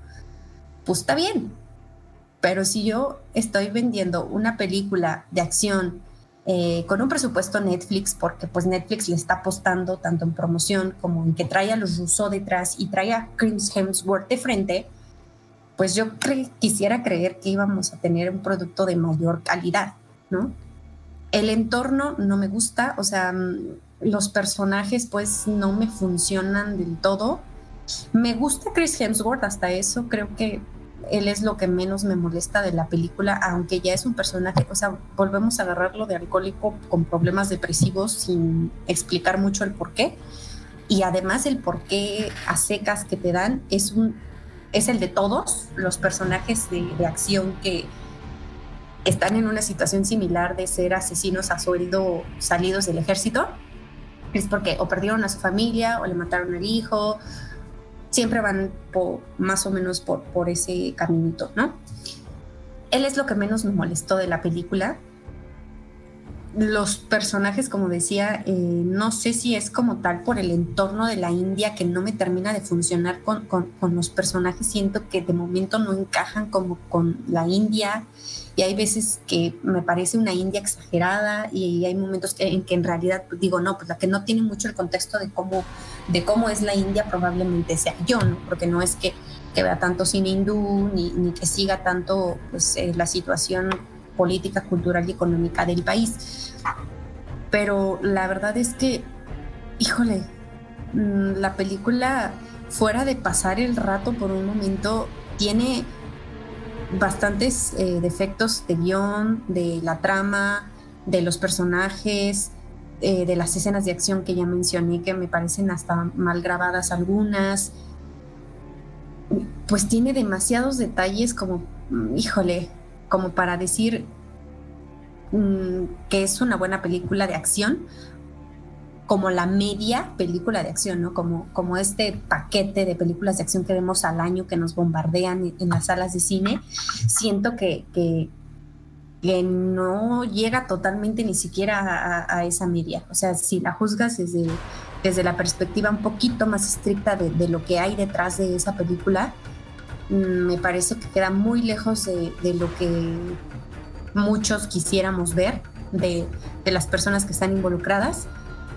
pues está bien. Pero si yo estoy vendiendo una película de acción eh, con un presupuesto Netflix, porque pues Netflix le está apostando tanto en promoción como en que trae a los Russo detrás y trae a Hemsworth de frente, pues yo quisiera creer que íbamos a tener un producto de mayor calidad, ¿no? El entorno no me gusta, o sea, mm, los personajes pues no me funcionan del todo. Me gusta Chris Hemsworth, hasta eso creo que él es lo que menos me molesta de la película, aunque ya es un personaje, o sea, volvemos a agarrarlo de alcohólico con problemas depresivos sin explicar mucho el por qué. Y además el por qué a secas que te dan es, un, es el de todos los personajes de, de acción que están en una situación similar de ser asesinos a sueldo salidos del ejército. Es porque o perdieron a su familia o le mataron al hijo siempre van más o menos por, por ese caminito, ¿no? Él es lo que menos me molestó de la película. Los personajes, como decía, eh, no sé si es como tal por el entorno de la India que no me termina de funcionar con, con los personajes. Siento que de momento no encajan como con la India y hay veces que me parece una India exagerada y hay momentos en que en realidad digo, no, pues la que no tiene mucho el contexto de cómo, de cómo es la India probablemente sea yo, ¿no? Porque no es que, que vea tanto cine hindú ni, ni que siga tanto pues, eh, la situación política, cultural y económica del país. Pero la verdad es que, híjole, mm, la película, fuera de pasar el rato por un momento, tiene bastantes eh, defectos de guion, de la trama, de los personajes, eh, de las escenas de acción que ya mencioné, que me parecen hasta mal grabadas algunas. Pues tiene demasiados detalles como, mm, híjole, como para decir mm, que es una buena película de acción, como la media película de acción, ¿no? Como, como este paquete de películas de acción que vemos al año que nos bombardean en, las salas de cine. Siento que, que no llega totalmente ni siquiera a, esa media. O sea, si la juzgas desde, desde la perspectiva un poquito más estricta de, lo que hay detrás de esa película, me parece que queda muy lejos de, lo que muchos quisiéramos ver de, de, las personas que están involucradas.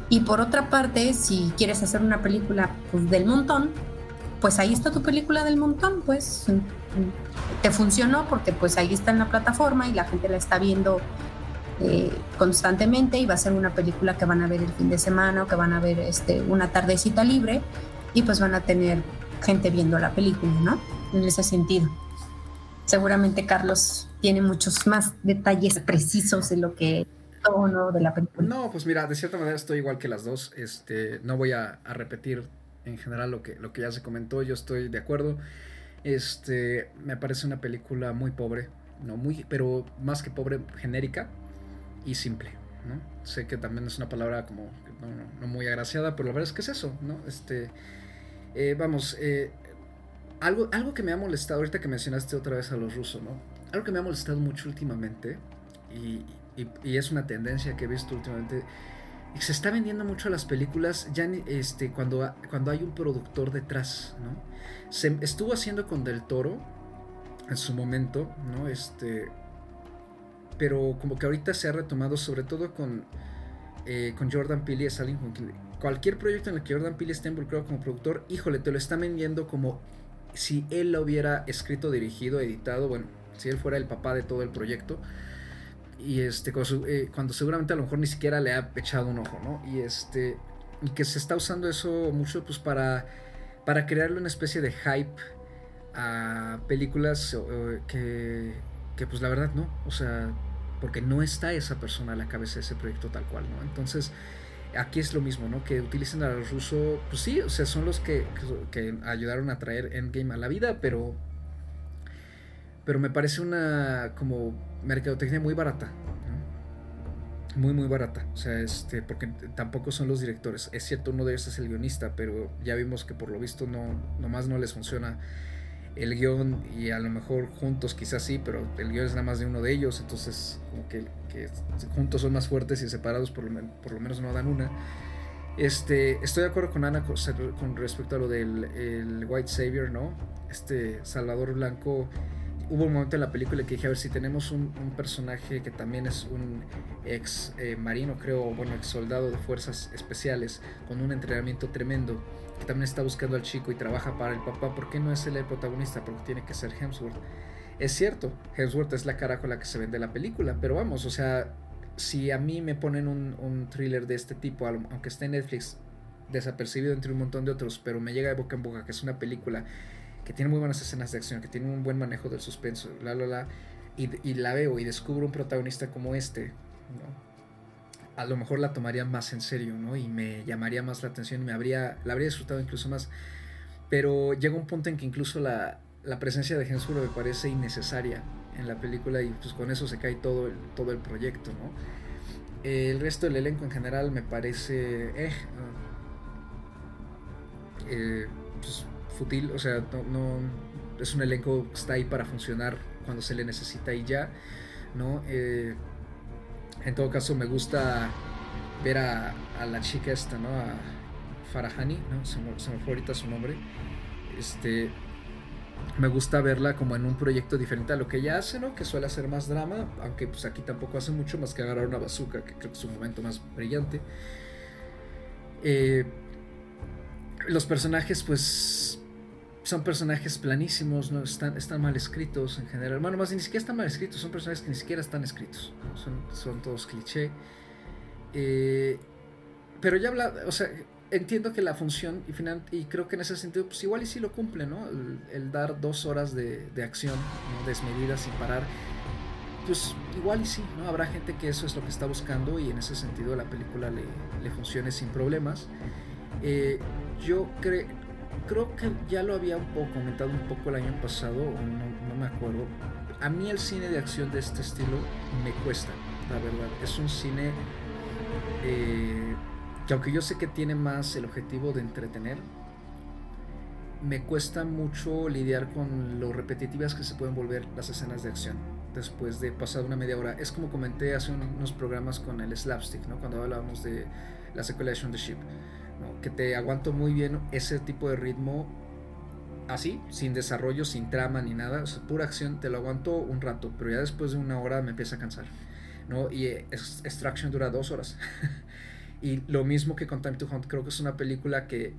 Y por otra parte, si quieres hacer una película pues, del montón, pues ahí está tu película del montón, pues te funcionó porque pues ahí está en la plataforma y la gente la está viendo eh, constantemente y va a ser una película que van a ver el fin de semana o que van a ver este, una tardecita libre y pues van a tener gente viendo la película, ¿no? En ese sentido. Seguramente Carlos tiene muchos más detalles precisos de lo que tono de la película. No, pues mira, de cierta manera estoy igual que las dos. Este, no voy a, repetir en general lo que, lo que ya se comentó, yo estoy de acuerdo. Este, me parece una película muy pobre, no muy, pero más que pobre, genérica y simple, ¿no? Sé que también es una palabra como no, muy agraciada, pero la verdad es que es eso, ¿no? Este, eh, vamos, eh, algo, algo que me ha molestado, ahorita que mencionaste otra vez a los rusos, ¿no? Algo que me ha molestado mucho últimamente, y, y es una tendencia que he visto últimamente, se está vendiendo mucho las películas ya este, cuando, cuando hay un productor detrás, ¿no? Se estuvo haciendo con Del Toro en su momento, ¿no? Este, pero como que ahorita se ha retomado, sobre todo con, eh, con Jordan Peele, es alguien con cualquier proyecto en el que Jordan Peele esté involucrado como productor, híjole, te lo está vendiendo como si él lo hubiera escrito, dirigido, editado, bueno, si él fuera el papá de todo el proyecto y este eh, cuando, seguramente a lo mejor ni siquiera le ha echado un ojo, ¿no? Y este que se está usando eso mucho pues para para crearle una especie de hype a películas que que pues la verdad no, o sea, porque no está esa persona a la cabeza de ese proyecto tal cual, ¿no? Entonces, aquí es lo mismo, ¿no? Que utilicen a los rusos, pues sí, o sea, son los que, que ayudaron a traer Endgame a la vida, pero pero me parece una como mercadotecnia muy barata. Muy, muy barata. O sea, este, porque tampoco son los directores. Es cierto, uno de ellos es el guionista, pero ya vimos que por lo visto no, nomás no les funciona el guion y a lo mejor juntos quizás sí, pero el guion es nada más de uno de ellos, entonces como que, juntos son más fuertes y separados por lo, por lo menos no dan una. Este, estoy de acuerdo con Ana con, respecto a lo del el White Savior, ¿no? Este Salvador Blanco hubo un momento en la película que dije, a ver si tenemos un, personaje que también es un ex eh, marino, creo, bueno, ex soldado de fuerzas especiales, con un entrenamiento tremendo, que también está buscando al chico y trabaja para el papá, ¿por qué no es él el protagonista? Porque tiene que ser Hemsworth. Es cierto, Hemsworth es la cara con la que se vende la película, pero vamos, o sea, si a mí me ponen un, un thriller de este tipo, aunque esté en Netflix, desapercibido entre un montón de otros, pero me llega de boca en boca que es una película que tiene muy buenas escenas de acción, que tiene un buen manejo del suspenso, la, la, la, y, la veo y descubro un protagonista como este, a lo mejor la tomaría más en serio, ¿no? Y me llamaría más la atención me habría, la habría disfrutado incluso más. Pero llega un punto en que incluso la, la presencia de Hemsworth me parece innecesaria en la película y pues con eso se cae todo el, todo el proyecto, ¿no? El resto del elenco en general me parece... Eh, eh, pues, fútil, o sea, no, es un elenco que está ahí para funcionar cuando se le necesita y ya, ¿no? Eh, en todo caso me gusta ver a, la chica esta, ¿no? A Farahani, ¿no? Se me, fue ahorita su nombre. Este, me gusta verla como en un proyecto diferente a lo que ella hace, ¿no? Que suele hacer más drama, aunque pues aquí tampoco hace mucho más que agarrar una bazooka, que creo que es su momento más brillante. Eh, los personajes, pues, son personajes planísimos, no están, están mal escritos en general. Bueno, más ni siquiera están mal escritos, son personajes que ni siquiera están escritos. Son, son todos cliché. Eh, pero ya habla, o sea, entiendo que la función, y, final, y creo que en ese sentido, pues igual y sí lo cumple, ¿no? El, dar dos horas de, de acción, ¿no? desmedida, sin parar. Pues igual y sí, ¿no? Habrá gente que eso es lo que está buscando y en ese sentido la película le, le funcione sin problemas. Eh, yo creo creo que ya lo había un poco comentado un poco el año pasado, no, me acuerdo. A mí el cine de acción de este estilo me cuesta, la verdad. Es un cine eh, que aunque yo sé que tiene más el objetivo de entretener, me cuesta mucho lidiar con lo repetitivas que se pueden volver las escenas de acción. después de pasar una media hora. Es como comenté hace unos programas con el slapstick, ¿no? Cuando hablábamos de la secuela de the Ship, Que te aguanto muy bien ese tipo de ritmo así, sin desarrollo, sin trama ni nada, pura acción, te lo aguanto un rato, pero ya después de una hora me empieza a cansar, ¿no? Y Extraction dura dos horas. y lo mismo que con Time to Hunt, creo que es una película que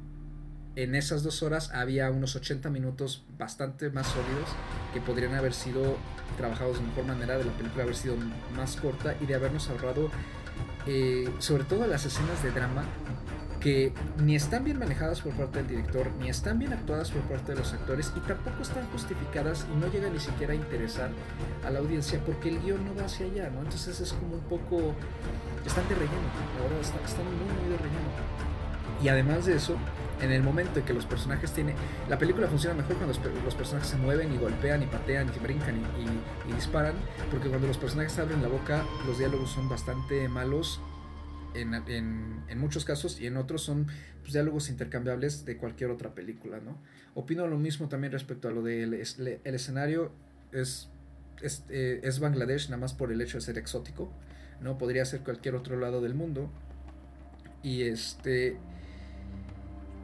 en esas dos horas había unos 80 minutos bastante más sólidos que podrían haber sido trabajados de mejor manera, de la película haber sido más corta y de habernos ahorrado eh, sobre todo las escenas de drama que ni están bien manejadas por parte del director, ni están bien actuadas por parte de los actores y tampoco están justificadas y no llegan ni siquiera a interesar a la audiencia porque el guion no va hacia allá, ¿no? Entonces es como un poco... están de relleno, la verdad, están, muy, muy de relleno. Y además de eso, en el momento en que los personajes tienen... La película funciona mejor cuando los, personajes se mueven y golpean y patean y brincan y, disparan, porque cuando los personajes abren la boca, los diálogos son bastante malos en, muchos casos y en otros son pues, diálogos intercambiables de cualquier otra película, ¿no? Opino lo mismo también respecto a lo del el escenario es, es, eh, es, Bangladesh nada más por el hecho de ser exótico, ¿no? Podría ser cualquier otro lado del mundo. Y este...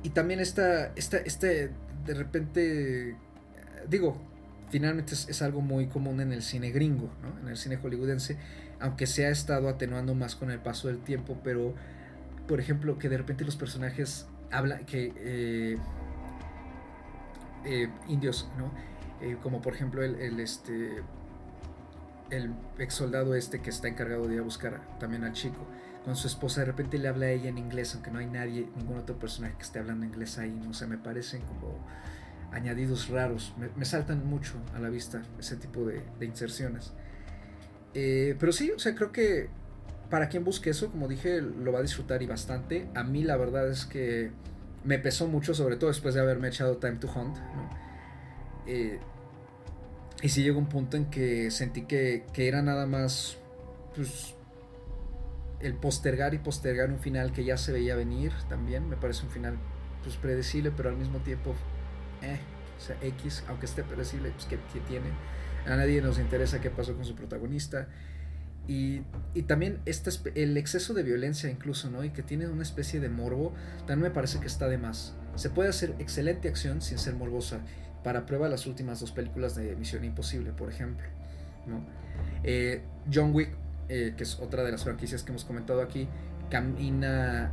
Y también está, esta, este, de repente, digo, finalmente es, algo muy común en el cine gringo, ¿no? en el cine hollywoodense, aunque se ha estado atenuando más con el paso del tiempo, pero por ejemplo que de repente los personajes hablan, que eh, eh, indios, ¿no? Eh, como por ejemplo el, este el ex soldado este que está encargado de ir a buscar también al chico con su esposa de repente le habla a ella en inglés aunque no hay nadie ningún otro personaje que esté hablando inglés ahí no sé me parecen como añadidos raros. Me, saltan mucho a la vista ese tipo de, inserciones. Eh, pero sí, o sea, creo que para quien busque eso, como dije, lo va a disfrutar y bastante. A mí la verdad es que me pesó mucho, sobre todo después de haberme echado Time to Hunt. Eh, y sí llegó un punto en que sentí que, que era nada más pues, el postergar y postergar un final que ya se veía venir también. Me parece un final pues, predecible, pero al mismo tiempo eh, o sea, X, aunque esté predecible, pues que, tiene. A nadie nos interesa qué pasó con su protagonista. Y, y, también el exceso de violencia incluso, ¿no? Y que tiene una especie de morbo, también me parece que está de más. Se puede hacer excelente acción sin ser morbosa. Para prueba las últimas dos películas de Misión Imposible, por ejemplo. ¿no? Eh, John Wick, eh, que es otra de las franquicias que hemos comentado aquí, camina...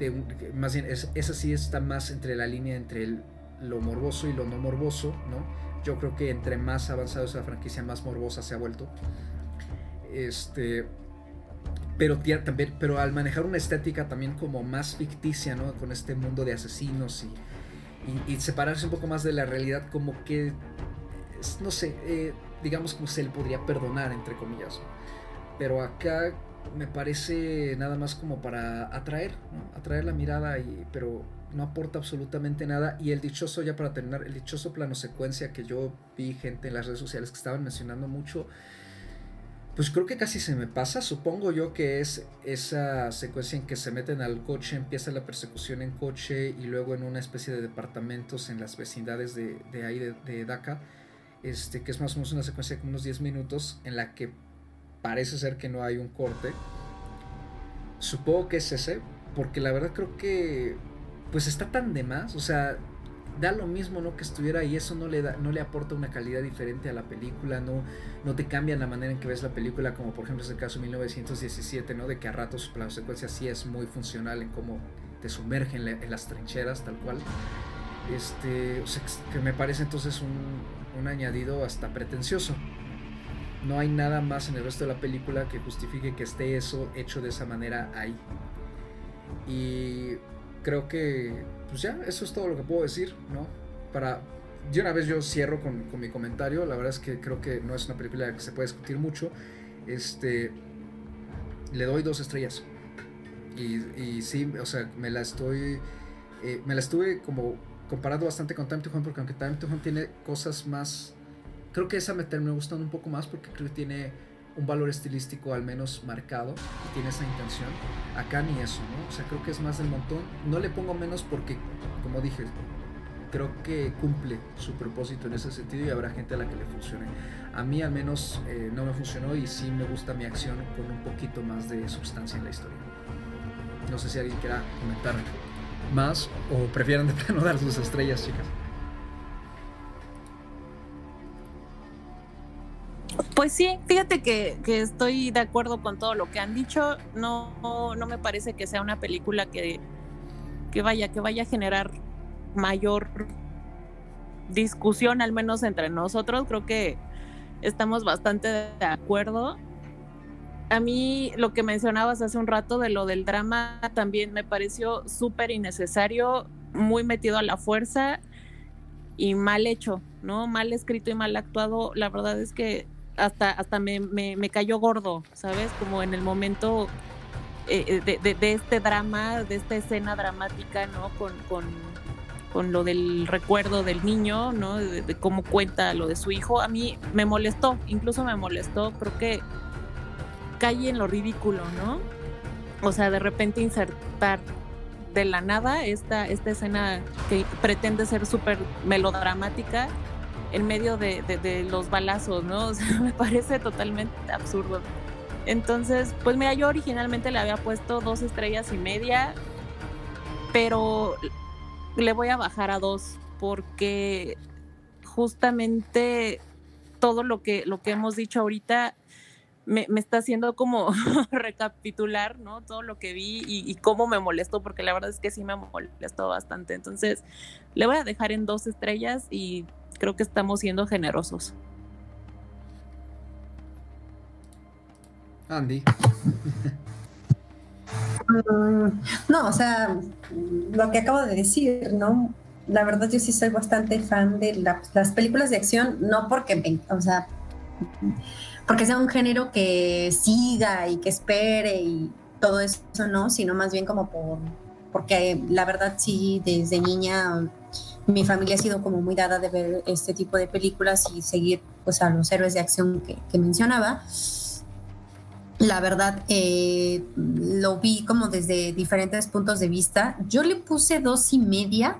Eh, más bien, es, esa sí está más entre la línea entre el lo morboso y lo no morboso, ¿no? Yo creo que entre más avanzado es la franquicia, más morbosa se ha vuelto. Este. Pero, también, pero al manejar una estética también como más ficticia, ¿no? Con este mundo de asesinos y, y, separarse un poco más de la realidad, como que. No sé, eh, digamos como se le podría perdonar, entre comillas. Pero acá me parece nada más como para atraer, ¿no? atraer la mirada, y, pero no aporta absolutamente nada. Y el dichoso, ya para terminar, el dichoso plano secuencia que yo vi gente en las redes sociales que estaban mencionando mucho, pues creo que casi se me pasa. Supongo yo que es esa secuencia en que se meten al coche, empieza la persecución en coche y luego en una especie de departamentos en las vecindades de, ahí, de, de. Este, que es más o menos una secuencia de unos 10 minutos en la que parece ser que no hay un corte. Supongo que es ese, porque la verdad creo que pues está tan de más, o sea, da lo mismo no que estuviera ahí, eso no le da, no le aporta una calidad diferente a la película, no, no te cambia la manera en que ves la película, como por ejemplo es el caso de 1917, ¿no? De que a ratos la secuencia sí es muy funcional en cómo te sumerge en, las trincheras, tal cual. Este, o sea, que me parece entonces un, un añadido hasta pretencioso. No hay nada más en el resto de la película que justifique que esté eso hecho de esa manera ahí. Y creo que, pues ya, eso es todo lo que puedo decir, ¿no? Para, de una vez yo cierro con, con mi comentario, la verdad es que creo que no es una película que se puede discutir mucho. Este, le doy dos estrellas. Y, y sí, o sea, me la estoy, eh, me la estuve como comparando bastante con Time to Hunt, porque aunque Time to Hunt tiene cosas más Creo que esa me terminó gustando un poco más porque creo que tiene un valor estilístico al menos marcado y tiene esa intención. Acá ni eso, ¿no? O sea, creo que es más del montón. No le pongo menos porque, como dije, creo que cumple su propósito en ese sentido y habrá gente a la que le funcione. A mí al menos eh, no me funcionó y sí me gusta mi acción con un poquito más de sustancia en la historia. No sé si alguien quiera comentar más o prefieran de plano dar sus estrellas, chicas. Pues sí, fíjate que, estoy de acuerdo con todo lo que han dicho. No, no, me parece que sea una película que, que vaya, que vaya a generar mayor discusión, al menos entre nosotros. Creo que estamos bastante de acuerdo. A mí lo que mencionabas hace un rato de lo del drama también me pareció súper innecesario, muy metido a la fuerza y mal hecho, ¿no? Mal escrito y mal actuado. La verdad es que hasta, hasta me, me, cayó gordo, ¿sabes? Como en el momento eh, de, de, este drama, de esta escena dramática, ¿no? Con, con, con lo del recuerdo del niño, ¿no? De, cómo cuenta lo de su hijo. A mí me molestó, incluso me molestó, creo que cae en lo ridículo, ¿no? O sea, de repente insertar de la nada esta, esta escena que pretende ser súper melodramática en medio de, los balazos, ¿no? O sea, me parece totalmente absurdo. Entonces, pues mira, yo originalmente le había puesto dos estrellas y media, pero le voy a bajar a dos porque justamente todo lo que, lo que hemos dicho ahorita me, está haciendo como recapitular, ¿no? Todo lo que vi y, y, cómo me molestó, porque la verdad es que sí me molestó bastante. Entonces, le voy a dejar en dos estrellas y creo que estamos siendo generosos. Andy. Mm, no, o sea, lo que acabo de decir, ¿no? La verdad yo sí soy bastante fan de las películas de acción, no porque, o sea, porque sea un género que siga y que espere y todo eso, ¿no? Sino más bien como por, porque la verdad sí, desde niña mi familia ha sido como muy dada de ver este tipo de películas y seguir pues a los héroes de acción que, mencionaba. La verdad, eh, lo vi como desde diferentes puntos de vista. Yo le puse dos y media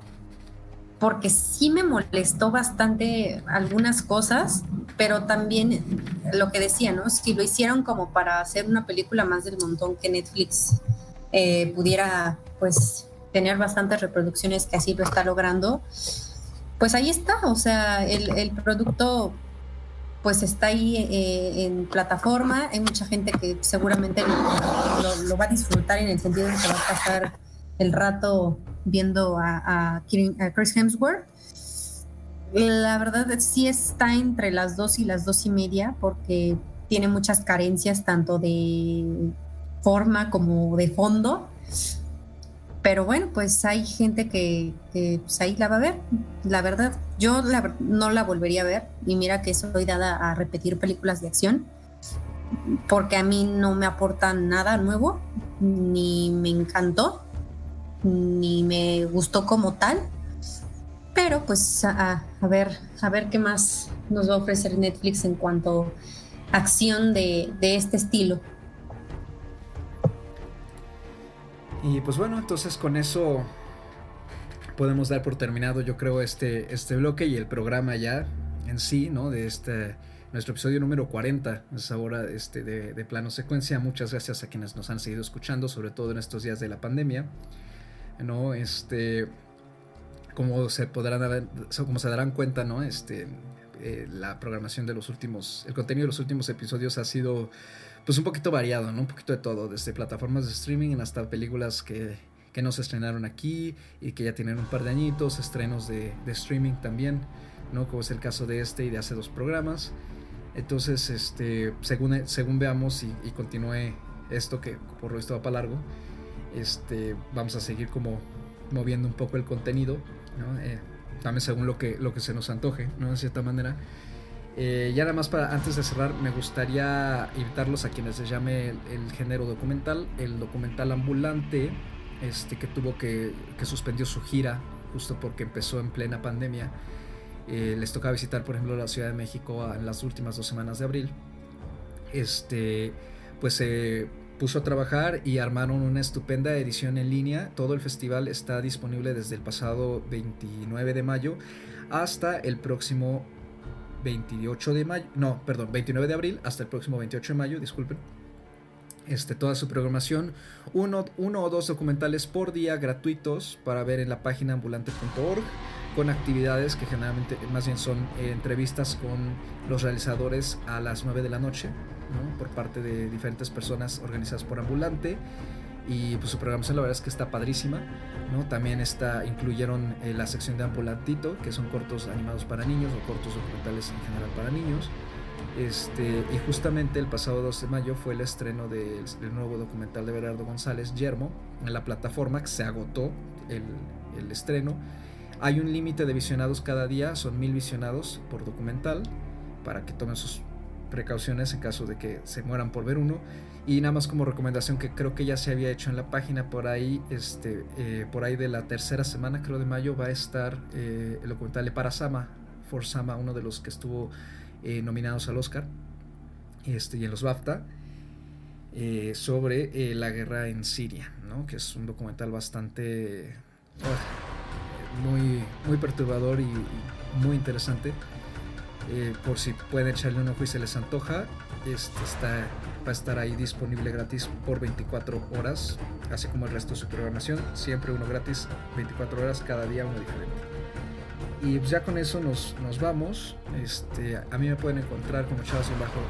porque sí me molestó bastante algunas cosas, pero también lo que decía, ¿no? Si lo hicieron como para hacer una película más del montón que Netflix eh, pudiera, pues, tener bastantes reproducciones, que así lo está logrando, pues ahí está, o sea, el, producto pues está ahí eh, en plataforma, hay mucha gente que seguramente lo, va a disfrutar en el sentido de que va a pasar el rato viendo a, a, Chris Hemsworth. La verdad sí está entre las dos y las dos y media porque tiene muchas carencias tanto de forma como de fondo pero bueno, pues hay gente que, pues ahí la va a ver. La verdad, yo no la volvería a ver. Y mira que soy dada a repetir películas de acción, porque a mí no me aportan nada nuevo, ni me encantó, ni me gustó como tal. Pero pues a, ver, a ver qué más nos va a ofrecer Netflix en cuanto a acción de este estilo. Y pues bueno, entonces con eso podemos dar por terminado yo creo este, este bloque y el programa ya en sí, ¿no? De este, nuestro episodio número 40, es ahora este, de, plano secuencia. Muchas gracias a quienes nos han seguido escuchando, sobre todo en estos días de la pandemia. ¿no? Este, como se podrán como se darán cuenta, ¿no? Este, eh, la programación de los últimos, el contenido de los últimos episodios ha sido pues un poquito variado, ¿no? Un poquito de todo, desde plataformas de streaming hasta películas que, que no se estrenaron aquí y que ya tienen un par de añitos, estrenos de, streaming también, ¿no? Como es el caso de este y de hace dos programas. Entonces, este, según, según veamos y, continúe esto que por lo visto va para largo, este, vamos a seguir como moviendo un poco el contenido, ¿no? Eh, también según lo que, lo que se nos antoje, ¿no? De cierta manera. Eh, ya nada más para antes de cerrar, me gustaría invitarlos a quienes les llame el, género documental, el documental ambulante, este que tuvo que, que suspendió su gira justo porque empezó en plena pandemia. Eh, les tocaba visitar, por ejemplo, la Ciudad de México en las últimas dos semanas de abril. Este, pues puso a trabajar y armaron una estupenda edición en línea. Todo el festival está disponible desde el pasado 29 de mayo hasta el próximo 28 de mayo. No, perdón, 29 de abril hasta el próximo 28 de mayo, disculpen. Este, toda su programación, uno, uno o dos documentales por día gratuitos para ver en la página ambulante.org con actividades que generalmente más bien son eh, entrevistas con los realizadores a las 9 de la noche por parte de diferentes personas organizadas por Ambulante y pues su programación la verdad es que está padrísima ¿no? también está incluyeron eh, la sección de Ambulantito que son cortos animados para niños o cortos documentales en general para niños este, y justamente el pasado 2 de mayo fue el estreno del, nuevo documental de Berardo González, Yermo, en la plataforma que se agotó el, el estreno. Hay un límite de visionados cada día, son mil visionados por documental, para que tomen sus precauciones en caso de que se mueran por ver uno. Y nada más como recomendación que creo que ya se había hecho en la página por ahí, este, eh, por ahí de la tercera semana, creo de mayo, va a estar eh, el documental de Parasama, For Sama, uno de los que estuvo eh, nominados al Oscar este, y en los BAFTA, sobre la guerra en Siria, ¿no? que es un documental bastante muy, muy perturbador y muy interesante. Por si pueden echarle un ojo y se les antoja. Este está, va a estar ahí disponible gratis por 24 horas, así como el resto de su programación. Siempre uno gratis, 24 horas, cada día uno diferente. Y pues ya con eso nos, nos vamos. Este, a mí me pueden encontrar como Charles-Bajo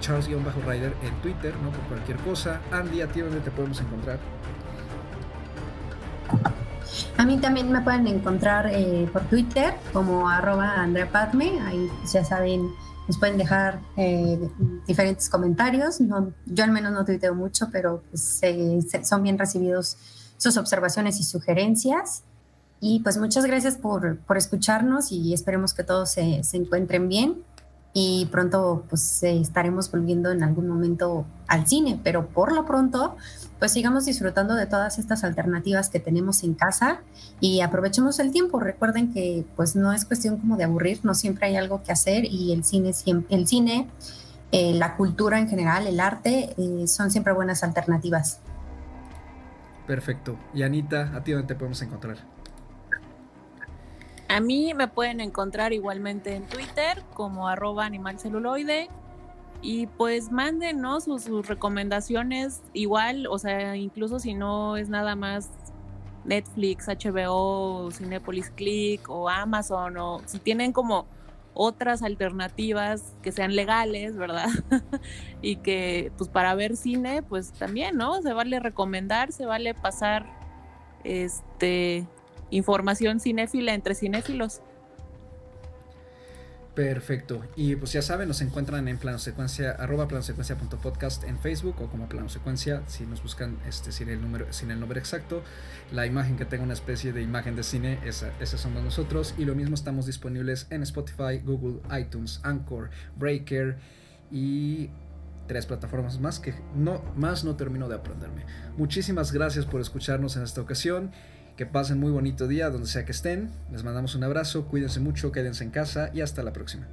Charles-Rider en Twitter, ¿no? Por cualquier cosa. Andy, ¿a ti dónde te podemos encontrar? A mí también me pueden encontrar eh, por Twitter como arroba Andrea Padme. Ahí pues, ya saben, nos pueden dejar eh, diferentes comentarios. No, yo al menos no tuiteo mucho, pero pues, son bien recibidos sus observaciones y sugerencias. Y pues muchas gracias por, por escucharnos y esperemos que todos se, se encuentren bien y pronto pues estaremos volviendo en algún momento al cine, pero por lo pronto pues sigamos disfrutando de todas estas alternativas que tenemos en casa y aprovechemos el tiempo. Recuerden que pues no es cuestión como de aburrir, no siempre hay algo que hacer y el cine, el cine eh, la cultura en general, el arte, eh, son siempre buenas alternativas. Perfecto. Y Anita, ¿a ti dónde te podemos encontrar? A mí me pueden encontrar igualmente en Twitter como arroba animalceluloide y pues mándenos sus, sus, recomendaciones igual, o sea, incluso si no es nada más Netflix, HBO, Cinepolis Click o Amazon o si tienen como otras alternativas que sean legales, ¿verdad? y que pues para ver cine, pues también, ¿no? Se vale recomendar, se vale pasar este información cinéfila entre cinéfilos. Perfecto. Y pues ya saben, nos encuentran en plano secuencia, arroba planosecuencia.podcast en Facebook o como plano secuencia, si nos buscan este, sin, el número, sin el nombre exacto. La imagen que tenga una especie de imagen de cine, esa, esa somos nosotros. Y lo mismo estamos disponibles en Spotify, Google, iTunes, Anchor, Breaker y tres plataformas más que no, más no termino de aprenderme. Muchísimas gracias por escucharnos en esta ocasión que pasen muy bonito día donde sea que estén. Les mandamos un abrazo, cuídense mucho, quédense en casa y hasta la próxima.